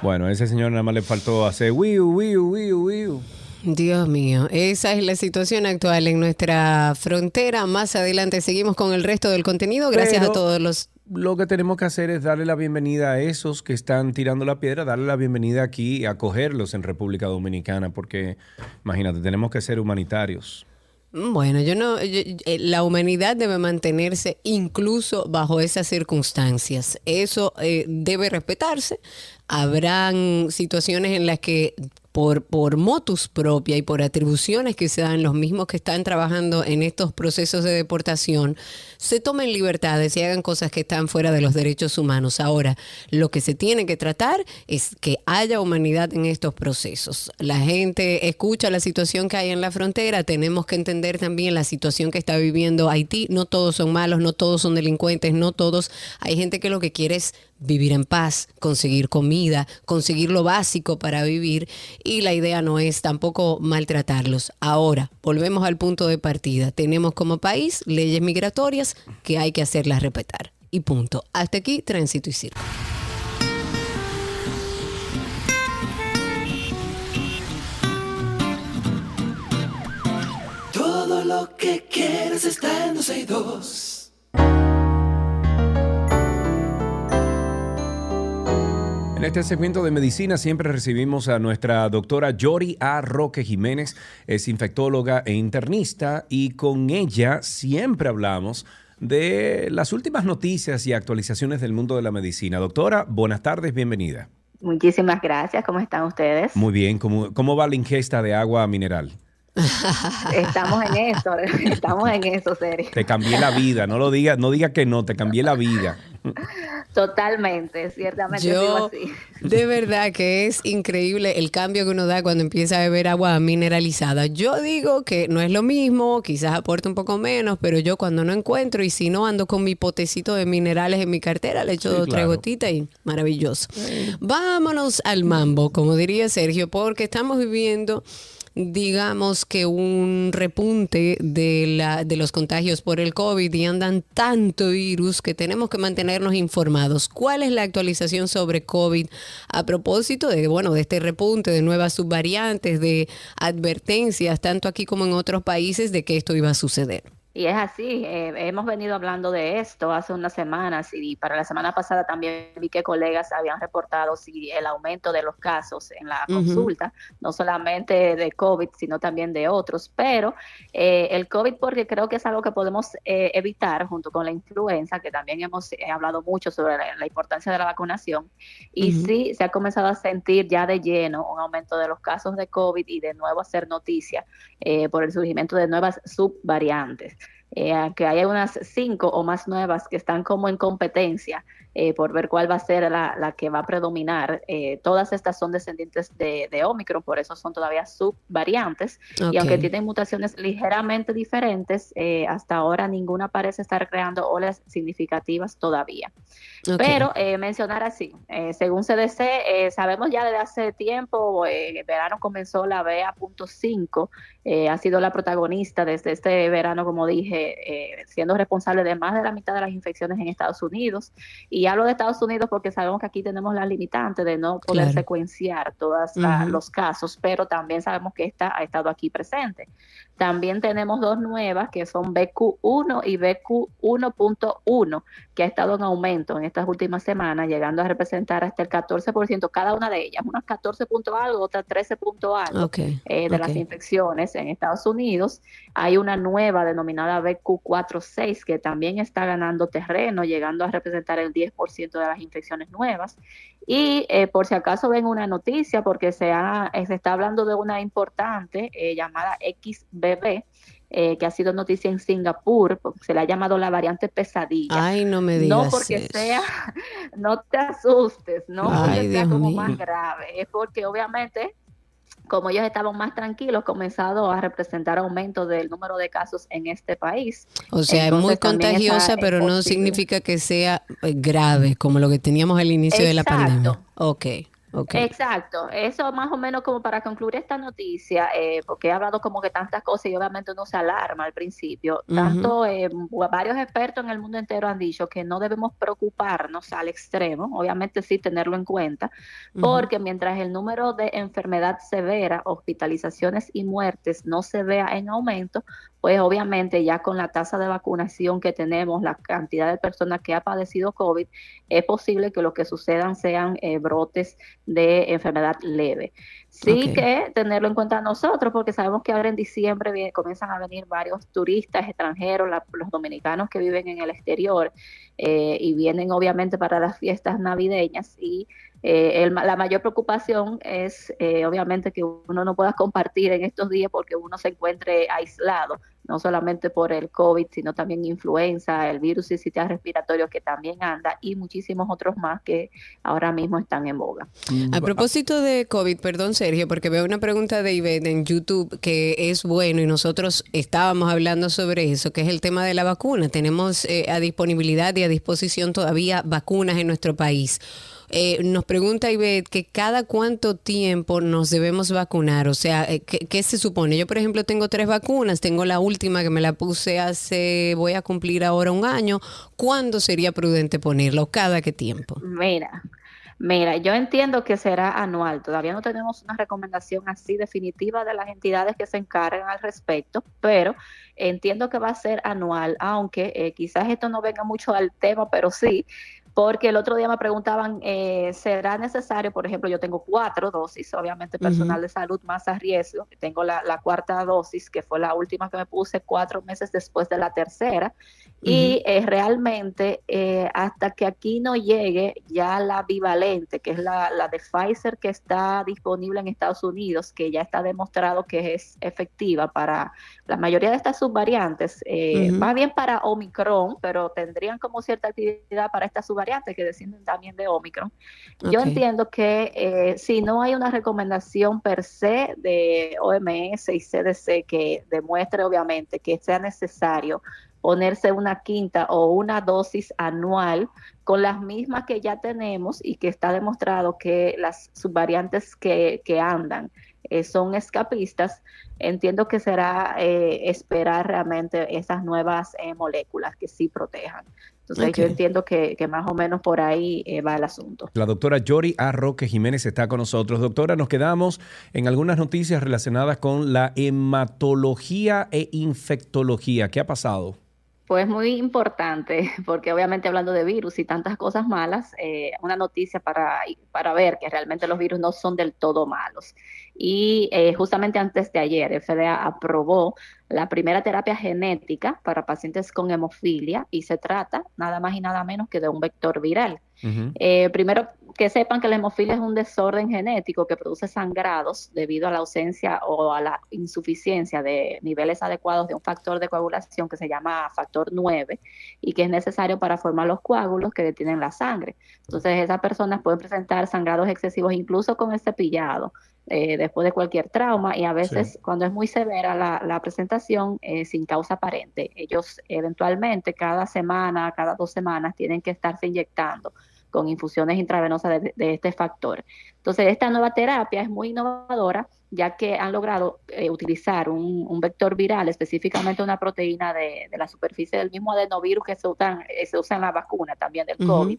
Bueno, a ese señor nada más le faltó hacer wiu, wiu, wiu, wiu. Dios mío, esa es la situación actual en nuestra frontera. Más adelante seguimos con el resto del contenido. Gracias Pero a todos los... Lo que tenemos que hacer es darle la bienvenida a esos que están tirando la piedra, darle la bienvenida aquí y acogerlos en República Dominicana, porque imagínate, tenemos que ser humanitarios. Bueno, yo no, yo- eh, la humanidad debe mantenerse incluso bajo esas circunstancias. Eso eh, debe respetarse. Habrán situaciones en las que por, por motus propia y por atribuciones que se dan los mismos que están trabajando en estos procesos de deportación, se tomen libertades y hagan cosas que están fuera de los derechos humanos. Ahora, lo que se tiene que tratar es que haya humanidad en estos procesos. La gente escucha la situación que hay en la frontera, tenemos que entender también la situación que está viviendo Haití. No todos son malos, no todos son delincuentes, no todos. Hay gente que lo que quiere es vivir en paz, conseguir comida, conseguir lo básico para vivir y la idea no es tampoco maltratarlos. Ahora, volvemos al punto de partida. Tenemos como país leyes migratorias que hay que hacerlas respetar. Y punto. Hasta aquí, tránsito y circo. Todo lo que está en 262. En este segmento de medicina siempre recibimos a nuestra doctora Yori A. Roque Jiménez, es infectóloga e internista, y con ella siempre hablamos de las últimas noticias y actualizaciones del mundo de la medicina. Doctora, buenas tardes, bienvenida. Muchísimas gracias. ¿Cómo están ustedes? Muy bien, ¿cómo, cómo va la ingesta de agua mineral? Estamos en eso, estamos en eso, serio. Te cambié la vida, no lo diga, no diga que no, te cambié la vida. Totalmente, ciertamente digo Yo, así. de verdad que es increíble el cambio que uno da cuando empieza a beber agua mineralizada. Yo digo que no es lo mismo, quizás aporta un poco menos, pero yo cuando no encuentro y si no ando con mi potecito de minerales en mi cartera, le echo Sí, dos, tres claro. gotitas y maravilloso. Vámonos al mambo, como diría Sergio, porque estamos viviendo digamos que un repunte de, la, de los contagios por el COVID y andan tanto virus que tenemos que mantenernos informados. ¿Cuál es la actualización sobre COVID a propósito de, bueno, de este repunte, de nuevas subvariantes, de advertencias, tanto aquí como en otros países, de que esto iba a suceder? Y es así, eh, hemos venido hablando de esto hace unas semanas y para la semana pasada también vi que colegas habían reportado si el aumento de los casos en la Ujú. consulta, no solamente de COVID, sino también de otros, pero eh, el COVID porque creo que es algo que podemos eh, evitar junto con la influenza, que también hemos eh, hablado mucho sobre la, la importancia de la vacunación, y sí se ha comenzado a sentir ya de lleno un aumento de los casos de COVID y de nuevo hacer noticia por el surgimiento de nuevas subvariantes. Eh, que hay unas cinco o más nuevas que están como en competencia eh, por ver cuál va a ser la, la que va a predominar. Eh, todas estas son descendientes de, de Omicron, por eso son todavía subvariantes. Ok. Y aunque tienen mutaciones ligeramente diferentes, eh, hasta ahora ninguna parece estar creando olas significativas todavía. Ok. Pero eh, mencionar así, según CDC, eh, sabemos ya desde hace tiempo, el verano comenzó la BA.5, eh, ha sido la protagonista desde este verano, como dije, eh, siendo responsable de más de la mitad de las infecciones en Estados Unidos. Y hablo de Estados Unidos porque sabemos que aquí tenemos la limitante de no poder Claro. secuenciar todos los casos, pero también sabemos que esta ha estado aquí presente. También tenemos dos nuevas que son BQ1 y BQ1.1, que ha estado en aumento en estas últimas semanas, llegando a representar hasta el 14%, cada una de ellas, unas 14 punto algo, otras 13 punto algo Ok, eh, de las infecciones en Estados Unidos. Hay una nueva denominada BQ46 que también está ganando terreno, llegando a representar el 10% de las infecciones nuevas. Y eh, por si acaso ven una noticia, porque se, ha- eh, se está hablando de una importante eh, llamada XBB, eh, que ha sido noticia en Singapur, se le ha llamado la variante pesadilla. Ay, no me digas No porque eso. sea, no te asustes, no Ay, porque sea Dios como mío. más grave, es porque obviamente como ellos estaban más tranquilos, comenzado a representar aumento del número de casos en este país. O sea, es muy contagiosa, es pero no significa que sea eh, grave como lo que teníamos al inicio de la pandemia. Ok, ok. Exacto, eso más o menos como para concluir esta noticia, eh, porque he hablado como que tantas cosas y obviamente uno se alarma al principio. Tanto eh, varios expertos en el mundo entero han dicho que no debemos preocuparnos al extremo, obviamente sí tenerlo en cuenta, porque mientras el número de enfermedad severa, hospitalizaciones y muertes no se vea en aumento, pues obviamente ya con la tasa de vacunación que tenemos, la cantidad de personas que ha padecido COVID, es posible que lo que sucedan sean eh, brotes de enfermedad leve. Sí que tenerlo en cuenta nosotros, porque sabemos que ahora en diciembre vie- comienzan a venir varios turistas extranjeros, la- los dominicanos que viven en el exterior eh, y vienen obviamente para las fiestas navideñas y eh, el la mayor preocupación es eh, obviamente que uno no pueda compartir en estos días porque uno se encuentre aislado, no solamente por el COVID, sino también influenza, el virus sistema respiratorio que también anda y muchísimos otros más que ahora mismo están en boga. A propósito de COVID, perdón Sergio, porque veo una pregunta de Ivette en YouTube que es bueno y nosotros estábamos hablando sobre eso, que es el tema de la vacuna. Tenemos eh, a disponibilidad y a disposición todavía vacunas en nuestro país. Eh, nos pregunta Ivette que cada cuánto tiempo nos debemos vacunar, o sea, eh, ¿qué, se supone? Yo, por ejemplo, tengo tres vacunas, tengo la última que me la puse hace, voy a cumplir ahora un año. ¿Cuándo sería prudente ponerla o cada qué tiempo? Mira, mira, yo entiendo que será anual. Todavía no tenemos una recomendación así definitiva de las entidades que se encargan al respecto, pero entiendo que va a ser anual, aunque eh, quizás esto no venga mucho al tema, pero sí. Porque el otro día me preguntaban, eh, ¿será necesario? Por ejemplo, yo tengo cuatro dosis, obviamente personal de salud más a riesgo. Tengo la, la cuarta dosis, que fue la última que me puse cuatro meses después de la tercera. Y eh, realmente eh, hasta que aquí no llegue ya la bivalente, que es la, la de Pfizer que está disponible en Estados Unidos, que ya está demostrado que es efectiva para la mayoría de estas subvariantes, eh, más bien para Omicron, pero tendrían como cierta actividad para estas subvariantes que descienden también de Omicron. Yo entiendo que eh, si no hay una recomendación per se de OMS y CDC que demuestre obviamente que sea necesario ponerse una quinta o una dosis anual con las mismas que ya tenemos y que está demostrado que las subvariantes que, que andan eh, son escapistas, entiendo que será eh, esperar realmente esas nuevas eh, moléculas que sí protejan. Entonces yo entiendo que, que más o menos por ahí eh, va el asunto. La doctora Yori A. Roque Jiménez está con nosotros. Doctora, nos quedamos en algunas noticias relacionadas con la hematología e infectología. ¿Qué ha pasado? Pues muy importante, porque obviamente hablando de virus y tantas cosas malas, eh, una noticia para, para ver que realmente los virus no son del todo malos. Y eh, justamente antes de ayer, FDA aprobó la primera terapia genética para pacientes con hemofilia y se trata nada más y nada menos que de un vector viral. Eh, primero, que sepan que la hemofilia es un desorden genético que produce sangrados debido a la ausencia o a la insuficiencia de niveles adecuados de un factor de coagulación que se llama factor 9 y que es necesario para formar los coágulos que detienen la sangre. Entonces, esas personas pueden presentar sangrados excesivos incluso con el cepillado. Eh, después de cualquier trauma y a veces Sí. cuando es muy severa la, la presentación eh, sin causa aparente, ellos eventualmente cada semana, cada dos semanas tienen que estarse inyectando con infusiones intravenosas de, de este factor. Entonces, esta nueva terapia es muy innovadora, ya que han logrado eh, utilizar un, un vector viral, específicamente una proteína de, de la superficie del mismo adenovirus que se, usan, eh, se usa en la vacuna también del COVID.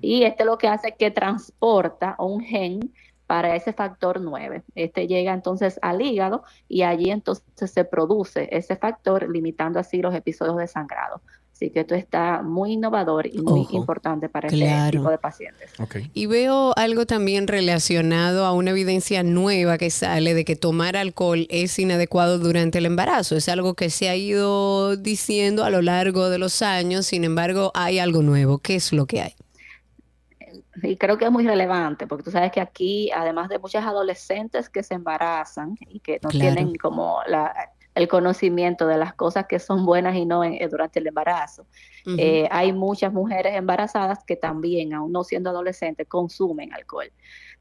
Y este lo que hace es que transporta un gen para ese factor 9. Este llega entonces al hígado y allí entonces se produce ese factor, limitando así los episodios de sangrado. Así que esto está muy innovador y muy Ojo, importante para claro. este tipo de pacientes. Y veo algo también relacionado a una evidencia nueva que sale de que tomar alcohol es inadecuado durante el embarazo. Es algo que se ha ido diciendo a lo largo de los años, sin embargo hay algo nuevo. ¿Qué es lo que hay? Y creo que es muy relevante, porque tú sabes que aquí, además de muchas adolescentes que se embarazan y que no Claro. tienen como la, el conocimiento de las cosas que son buenas y no en- eh, durante el embarazo. Eh, hay muchas mujeres embarazadas que también, aún no siendo adolescentes, consumen alcohol.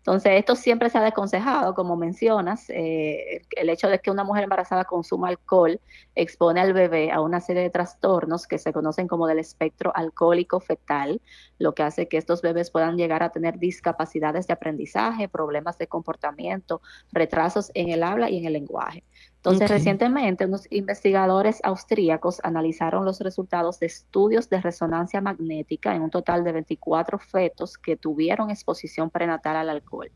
Entonces, esto siempre se ha desaconsejado, como mencionas, eh, el- hecho de que una mujer embarazada consuma alcohol expone al bebé a una serie de trastornos que se conocen como del espectro alcohólico fetal, lo que hace que estos bebés puedan llegar a tener discapacidades de aprendizaje, problemas de comportamiento, retrasos en el habla y en el lenguaje. Entonces, Ok. recientemente unos investigadores austríacos analizaron los resultados de estudios de resonancia magnética en un total de 24 fetos que tuvieron exposición prenatal al alcohol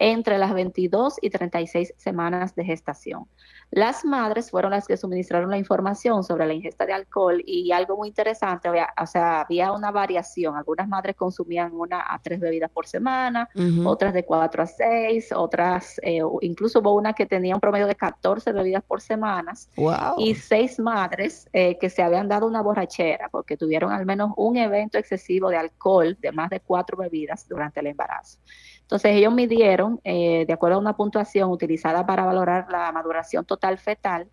entre las 22 y 36 semanas de gestación. Las madres fueron las que suministraron la información sobre la ingesta de alcohol y algo muy interesante, había, o sea, había una variación. Algunas madres consumían una a tres bebidas por semana, Ujú. otras de cuatro a seis, otras, eh, incluso hubo una que tenía un promedio de 14 bebidas por semana Wow. y seis madres eh, que se habían dado una borrachera porque tuvieron al menos un evento excesivo de alcohol de más de cuatro bebidas durante el embarazo. Entonces ellos midieron, eh, de acuerdo a una puntuación utilizada para valorar la maduración total fetal,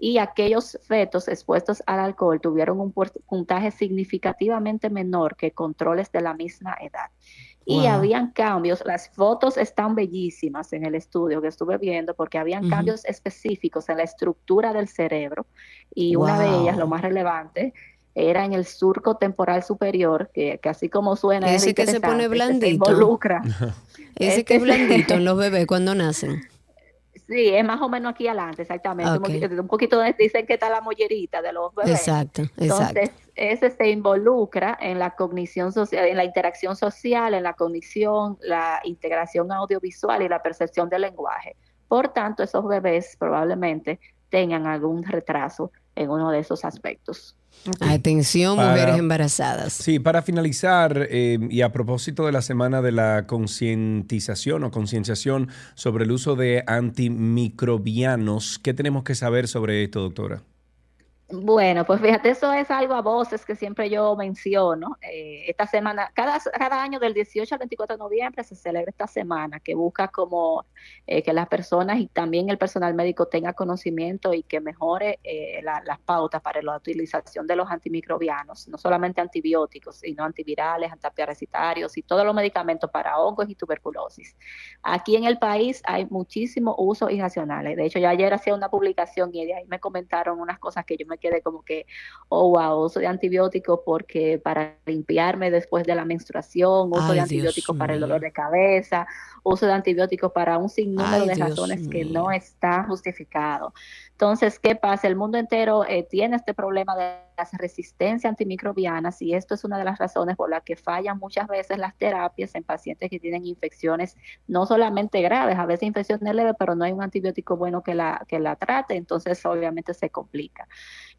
y aquellos fetos expuestos al alcohol tuvieron un puntaje significativamente menor que controles de la misma edad. Y Wow. habían cambios, las fotos están bellísimas en el estudio que estuve viendo porque habían cambios específicos en la estructura del cerebro y una de ellas, lo más relevante, era en el surco temporal superior, que, que así como suena, es Ese que se pone blandito. se involucra. Ese Es que es que- blandito en los bebés cuando nacen. Sí, es más o menos aquí adelante, exactamente. Un Un poquito dicen que está la mollerita de los bebés. Exacto, exacto. Entonces, ese se involucra en la cognición social, en la interacción social, en la cognición, la integración audiovisual y la percepción del lenguaje. Por tanto, esos bebés probablemente tengan algún retraso en uno de esos aspectos. Atención, Para- mujeres embarazadas. Sí, para finalizar, eh, y a propósito de la semana de la concientización o concienciación sobre el uso de antimicrobianos, ¿qué tenemos que saber sobre esto, doctora? Bueno, pues fíjate, eso es algo a voces que siempre yo menciono. Eh, esta semana, cada, cada año del 18 al 24 de noviembre se celebra esta semana que busca como eh, que las personas y también el personal médico tenga conocimiento y que mejore eh, la- las pautas para la utilización de los antimicrobianos, no solamente antibióticos, sino antivirales, antiparasitarios y todos los medicamentos para hongos y tuberculosis. Aquí en el país hay muchísimo uso irracionales. De hecho, yo ayer hacía una publicación y de ahí me comentaron unas cosas que yo me quedé como que, oh, wow, uso de antibióticos porque para limpiarme después de la menstruación, uso Ay, de antibióticos para el dolor de cabeza, uso de antibióticos para un sinnúmero Ay, de Dios razones que no está justificado. Entonces, ¿qué pasa? El mundo entero eh, tiene este problema de las resistencias antimicrobianas y esto es una de las razones por las que fallan muchas veces las terapias en pacientes que tienen infecciones no solamente graves, a veces infecciones leves, pero no hay un antibiótico bueno que la, que la trate, entonces obviamente se complica.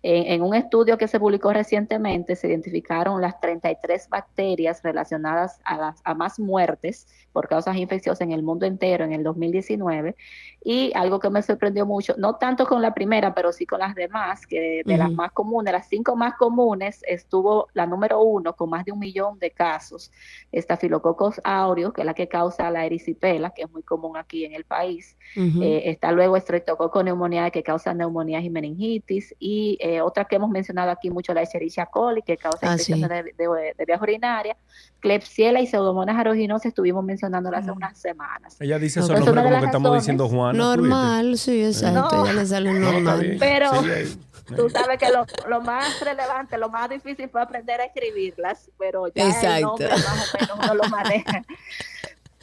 En, en un estudio que se publicó recientemente se identificaron las 33 bacterias relacionadas a, las, a más muertes por causas infecciosas en el mundo entero en el 2019 y algo que me sorprendió mucho, no tanto con la primera, pero sí con las demás, que de las más comunes, las cinco más comunes, estuvo la número uno con más de un millón de casos, Staphylococcus aureus, que es la que causa la erisipela, que es muy común aquí en el país, eh, está luego Streptococcus pneumoniae que causa neumonías y meningitis y eh, otra que hemos mencionado aquí mucho la Escherichia coli que causa Ah, infecciones de, de, de vías urinarias, Klebsiella y Pseudomonas aeruginosa estuvimos mencionando hace unas semanas. Ella dice Ok. esos Es nombres una de como que estamos diciendo Juana. ¿tú viste? Normal, sí, exacto. No. Ya le sale normal. Pero tú sabes que lo, lo más relevante, lo más difícil fue aprender a escribirlas, pero ya el Exacto. nombre más o menos uno lo maneja.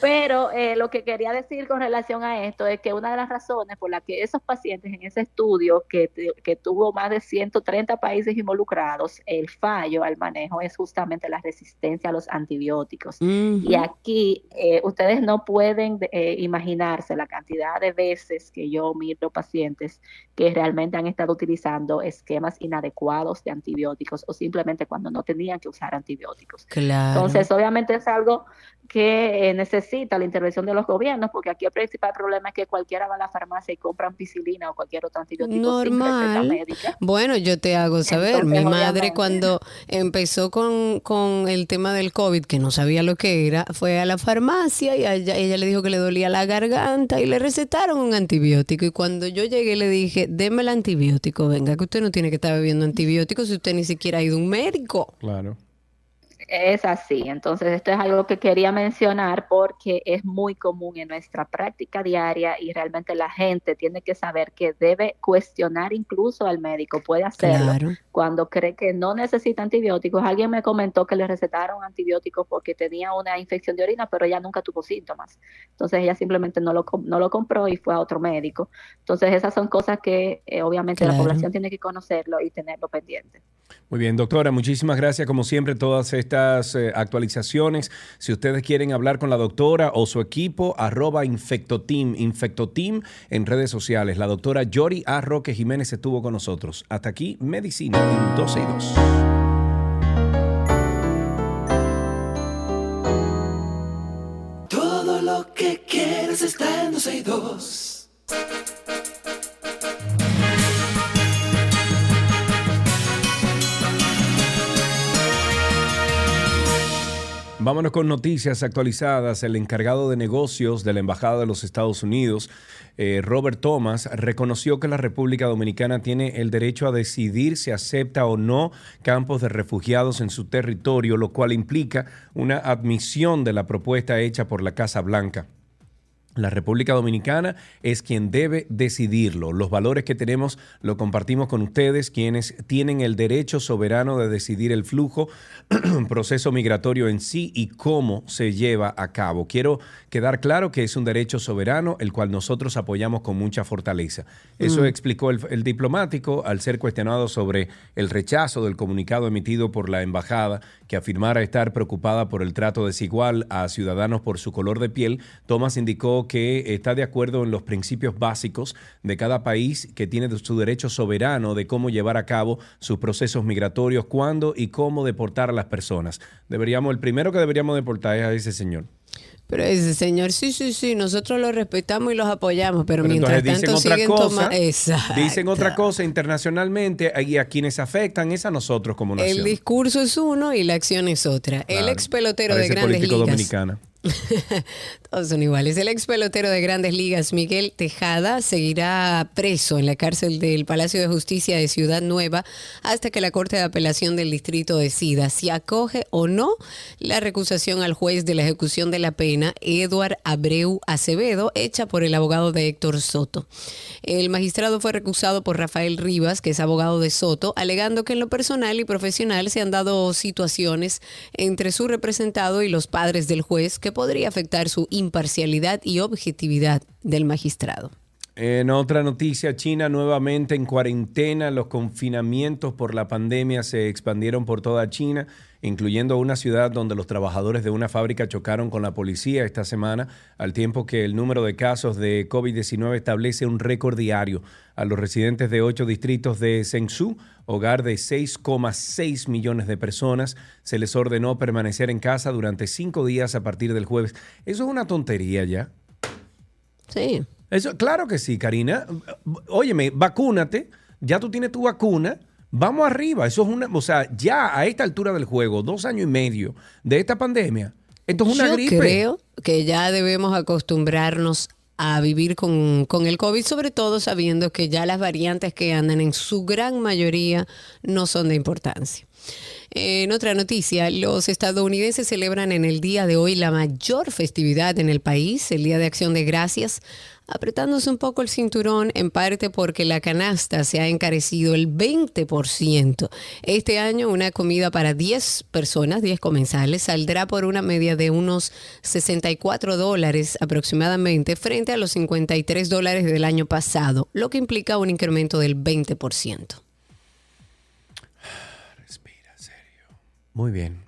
Pero eh, lo que quería decir con relación a esto es que una de las razones por las que esos pacientes en ese estudio que, que tuvo más de 130 países involucrados, el fallo al manejo es justamente la resistencia a los antibióticos. Y aquí eh, ustedes no pueden eh, imaginarse la cantidad de veces que yo miro pacientes que realmente han estado utilizando esquemas inadecuados de antibióticos o simplemente cuando no tenían que usar antibióticos. Claro. Entonces, obviamente es algo que eh, necesita la intervención de los gobiernos, porque aquí el principal problema es que cualquiera va a la farmacia y compra ampicilina o cualquier otro antibiótico sin receta Normal. médica. Bueno, yo te hago saber, Entonces, mi madre cuando empezó con, con el tema del COVID, que no sabía lo que era, fue a la farmacia y ella, ella le dijo que le dolía la garganta y le recetaron un antibiótico. Y cuando yo llegué le dije, deme el antibiótico, venga, que usted no tiene que estar bebiendo antibióticos si usted ni siquiera ha ido a un médico. Claro. Es así, entonces esto es algo que quería mencionar porque es muy común en nuestra práctica diaria y realmente la gente tiene que saber que debe cuestionar incluso al médico, puede hacerlo. Cuando cree que no necesita antibióticos. Alguien me comentó que le recetaron antibióticos porque tenía una infección de orina, pero ella nunca tuvo síntomas. Entonces ella simplemente no lo, no lo compró y fue a otro médico. Entonces esas son cosas que eh, obviamente la población tiene que conocerlo y tenerlo pendiente. Muy bien, doctora, muchísimas gracias como siempre todas estas eh, actualizaciones. Si ustedes quieren hablar con la doctora o su equipo, arroba Infectoteam, Infectoteam en redes sociales. La doctora Yori A. Roque Jiménez estuvo con nosotros. Hasta aquí, Medicina en 12 y 2. Todo lo que quieres está en 12 y 2. Vámonos con noticias actualizadas. El encargado de negocios de la Embajada de los Estados Unidos, eh, Robert Thomas, reconoció que la República Dominicana tiene el derecho a decidir si acepta o no campos de refugiados en su territorio, lo cual implica una admisión de la propuesta hecha por la Casa Blanca. La República Dominicana es quien debe decidirlo. Los valores que tenemos lo compartimos con ustedes, quienes tienen el derecho soberano de decidir el flujo, proceso migratorio en sí y cómo se lleva a cabo. Quiero quedar claro que es un derecho soberano, el cual nosotros apoyamos con mucha fortaleza. Eso Mm. explicó el, el diplomático al ser cuestionado sobre el rechazo del comunicado emitido por la embajada que afirmara estar preocupada por el trato desigual a ciudadanos por su color de piel. Thomas indicó que está de acuerdo en los principios básicos de cada país que tiene su derecho soberano de cómo llevar a cabo sus procesos migratorios, cuándo y cómo deportar a las personas. Deberíamos, el primero que deberíamos deportar es a ese señor. Pero ese señor, sí, sí, sí, nosotros los respetamos y los apoyamos, pero, Pero mientras tanto dicen otra siguen cosa, tomando... Dicen otra cosa internacionalmente y a quienes afectan es a nosotros como nación. El discurso es uno y la acción es otra. El ex pelotero de grandes político ligas. dominicana. Son iguales. El ex pelotero de grandes ligas, Miguel Tejada, seguirá preso en la cárcel del Palacio de Justicia de Ciudad Nueva hasta que la Corte de Apelación del Distrito decida si acoge o no la recusación al juez de la ejecución de la pena, Eduard Abreu Acevedo, hecha por el abogado de Héctor Soto. El magistrado fue recusado por Rafael Rivas, que es abogado de Soto, alegando que en lo personal y profesional se han dado situaciones entre su representado y los padres del juez que podría afectar su imparcialidad y objetividad del magistrado. En otra noticia, China nuevamente en cuarentena. Los confinamientos por la pandemia se expandieron por toda China, incluyendo una ciudad donde los trabajadores de una fábrica chocaron con la policía esta semana, al tiempo que el número de casos de COVID-19 establece un récord diario. A los residentes de ocho distritos de Zhengzhou, hogar de 6,6 millones de personas, se les ordenó permanecer en casa durante cinco días a partir del jueves. Eso es una tontería ya. Sí. Eso, claro que sí, Karina. Óyeme, vacúnate. Ya tú tienes tu vacuna. Vamos arriba. Eso es una. O sea, ya a esta altura del juego, dos años y medio de esta pandemia, esto es una Yo gripe. creo que ya debemos acostumbrarnos a vivir con, con el COVID, sobre todo sabiendo que ya las variantes que andan en su gran mayoría no son de importancia. En otra noticia, los estadounidenses celebran en el día de hoy la mayor festividad en el país, el Día de Acción de Gracias, apretándose un poco el cinturón en parte porque la canasta se ha encarecido el 20%. Este año una comida para 10 personas, 10 comensales, saldrá por una media de unos 64 dólares aproximadamente frente a los 53 dólares del año pasado, lo que implica un incremento del 20%. Muy bien.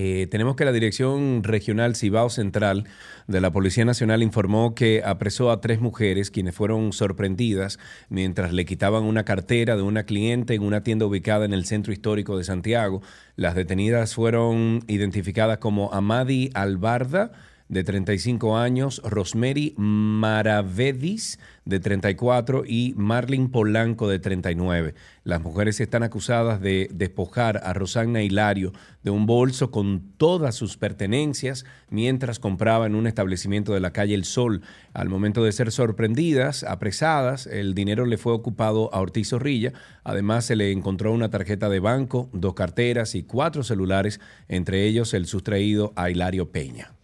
Eh, tenemos que la Dirección Regional Cibao Central de la Policía Nacional informó que apresó a tres mujeres quienes fueron sorprendidas mientras le quitaban una cartera de una cliente en una tienda ubicada en el centro histórico de Santiago. Las detenidas fueron identificadas como Amadi Albarda, de 35 años, Rosemary Maravedis, de 34, y Marlin Polanco, de 39. Las mujeres están acusadas de despojar a Rosanna Hilario de un bolso con todas sus pertenencias mientras compraba en un establecimiento de la calle El Sol. Al momento de ser sorprendidas, apresadas, el dinero le fue ocupado a Ortiz Zorrilla. Además, se le encontró una tarjeta de banco, dos carteras y cuatro celulares, entre ellos el sustraído a Hilario Peña.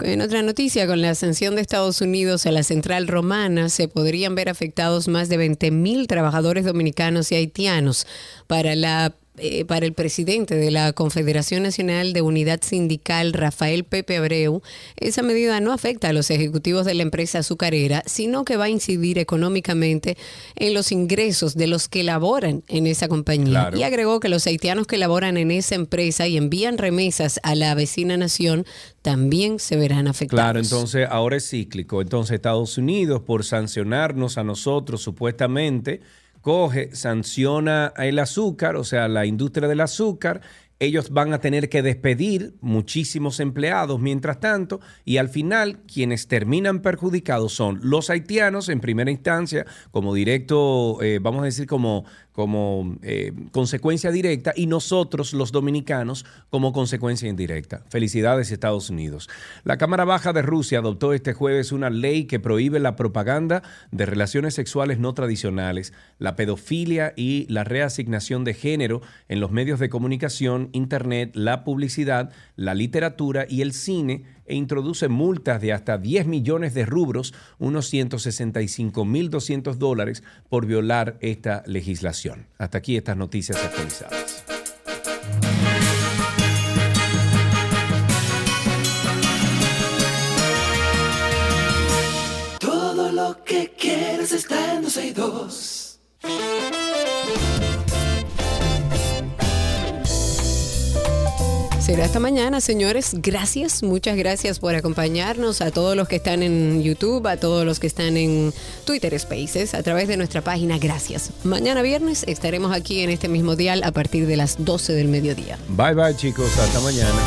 En otra noticia, con la ascensión de Estados Unidos a la central romana, se podrían ver afectados más de 20.000 trabajadores dominicanos y haitianos. Para la eh, para el presidente de la Confederación Nacional de Unidad Sindical, Rafael Pepe Abreu, esa medida no afecta a los ejecutivos de la empresa azucarera, sino que va a incidir económicamente en los ingresos de los que laboran en esa compañía. Claro. Y agregó que los haitianos que laboran en esa empresa y envían remesas a la vecina nación también se verán afectados. Claro, entonces ahora es cíclico. Entonces Estados Unidos, por sancionarnos a nosotros supuestamente, coge, sanciona el azúcar, o sea, la industria del azúcar. Ellos van a tener que despedir muchísimos empleados mientras tanto y al final quienes terminan perjudicados son los haitianos en primera instancia como directo, eh, vamos a decir como, como eh, consecuencia directa y nosotros los dominicanos como consecuencia indirecta. Felicidades Estados Unidos. La Cámara Baja de Rusia adoptó este jueves una ley que prohíbe la propaganda de relaciones sexuales no tradicionales, la pedofilia y la reasignación de género en los medios de comunicación, internet, la publicidad, la literatura y el cine e introduce multas de hasta 10 millones de rubros, unos 165 mil 200 dólares, por violar esta legislación. Hasta aquí estas noticias actualizadas. Todo lo que quieres está en 262. Será hasta mañana, señores. Gracias, muchas gracias por acompañarnos a todos los que están en YouTube, a todos los que están en Twitter Spaces, a través de nuestra página. Gracias. Mañana viernes estaremos aquí en este mismo dial a partir de las 12 del mediodía. Bye bye chicos, hasta mañana.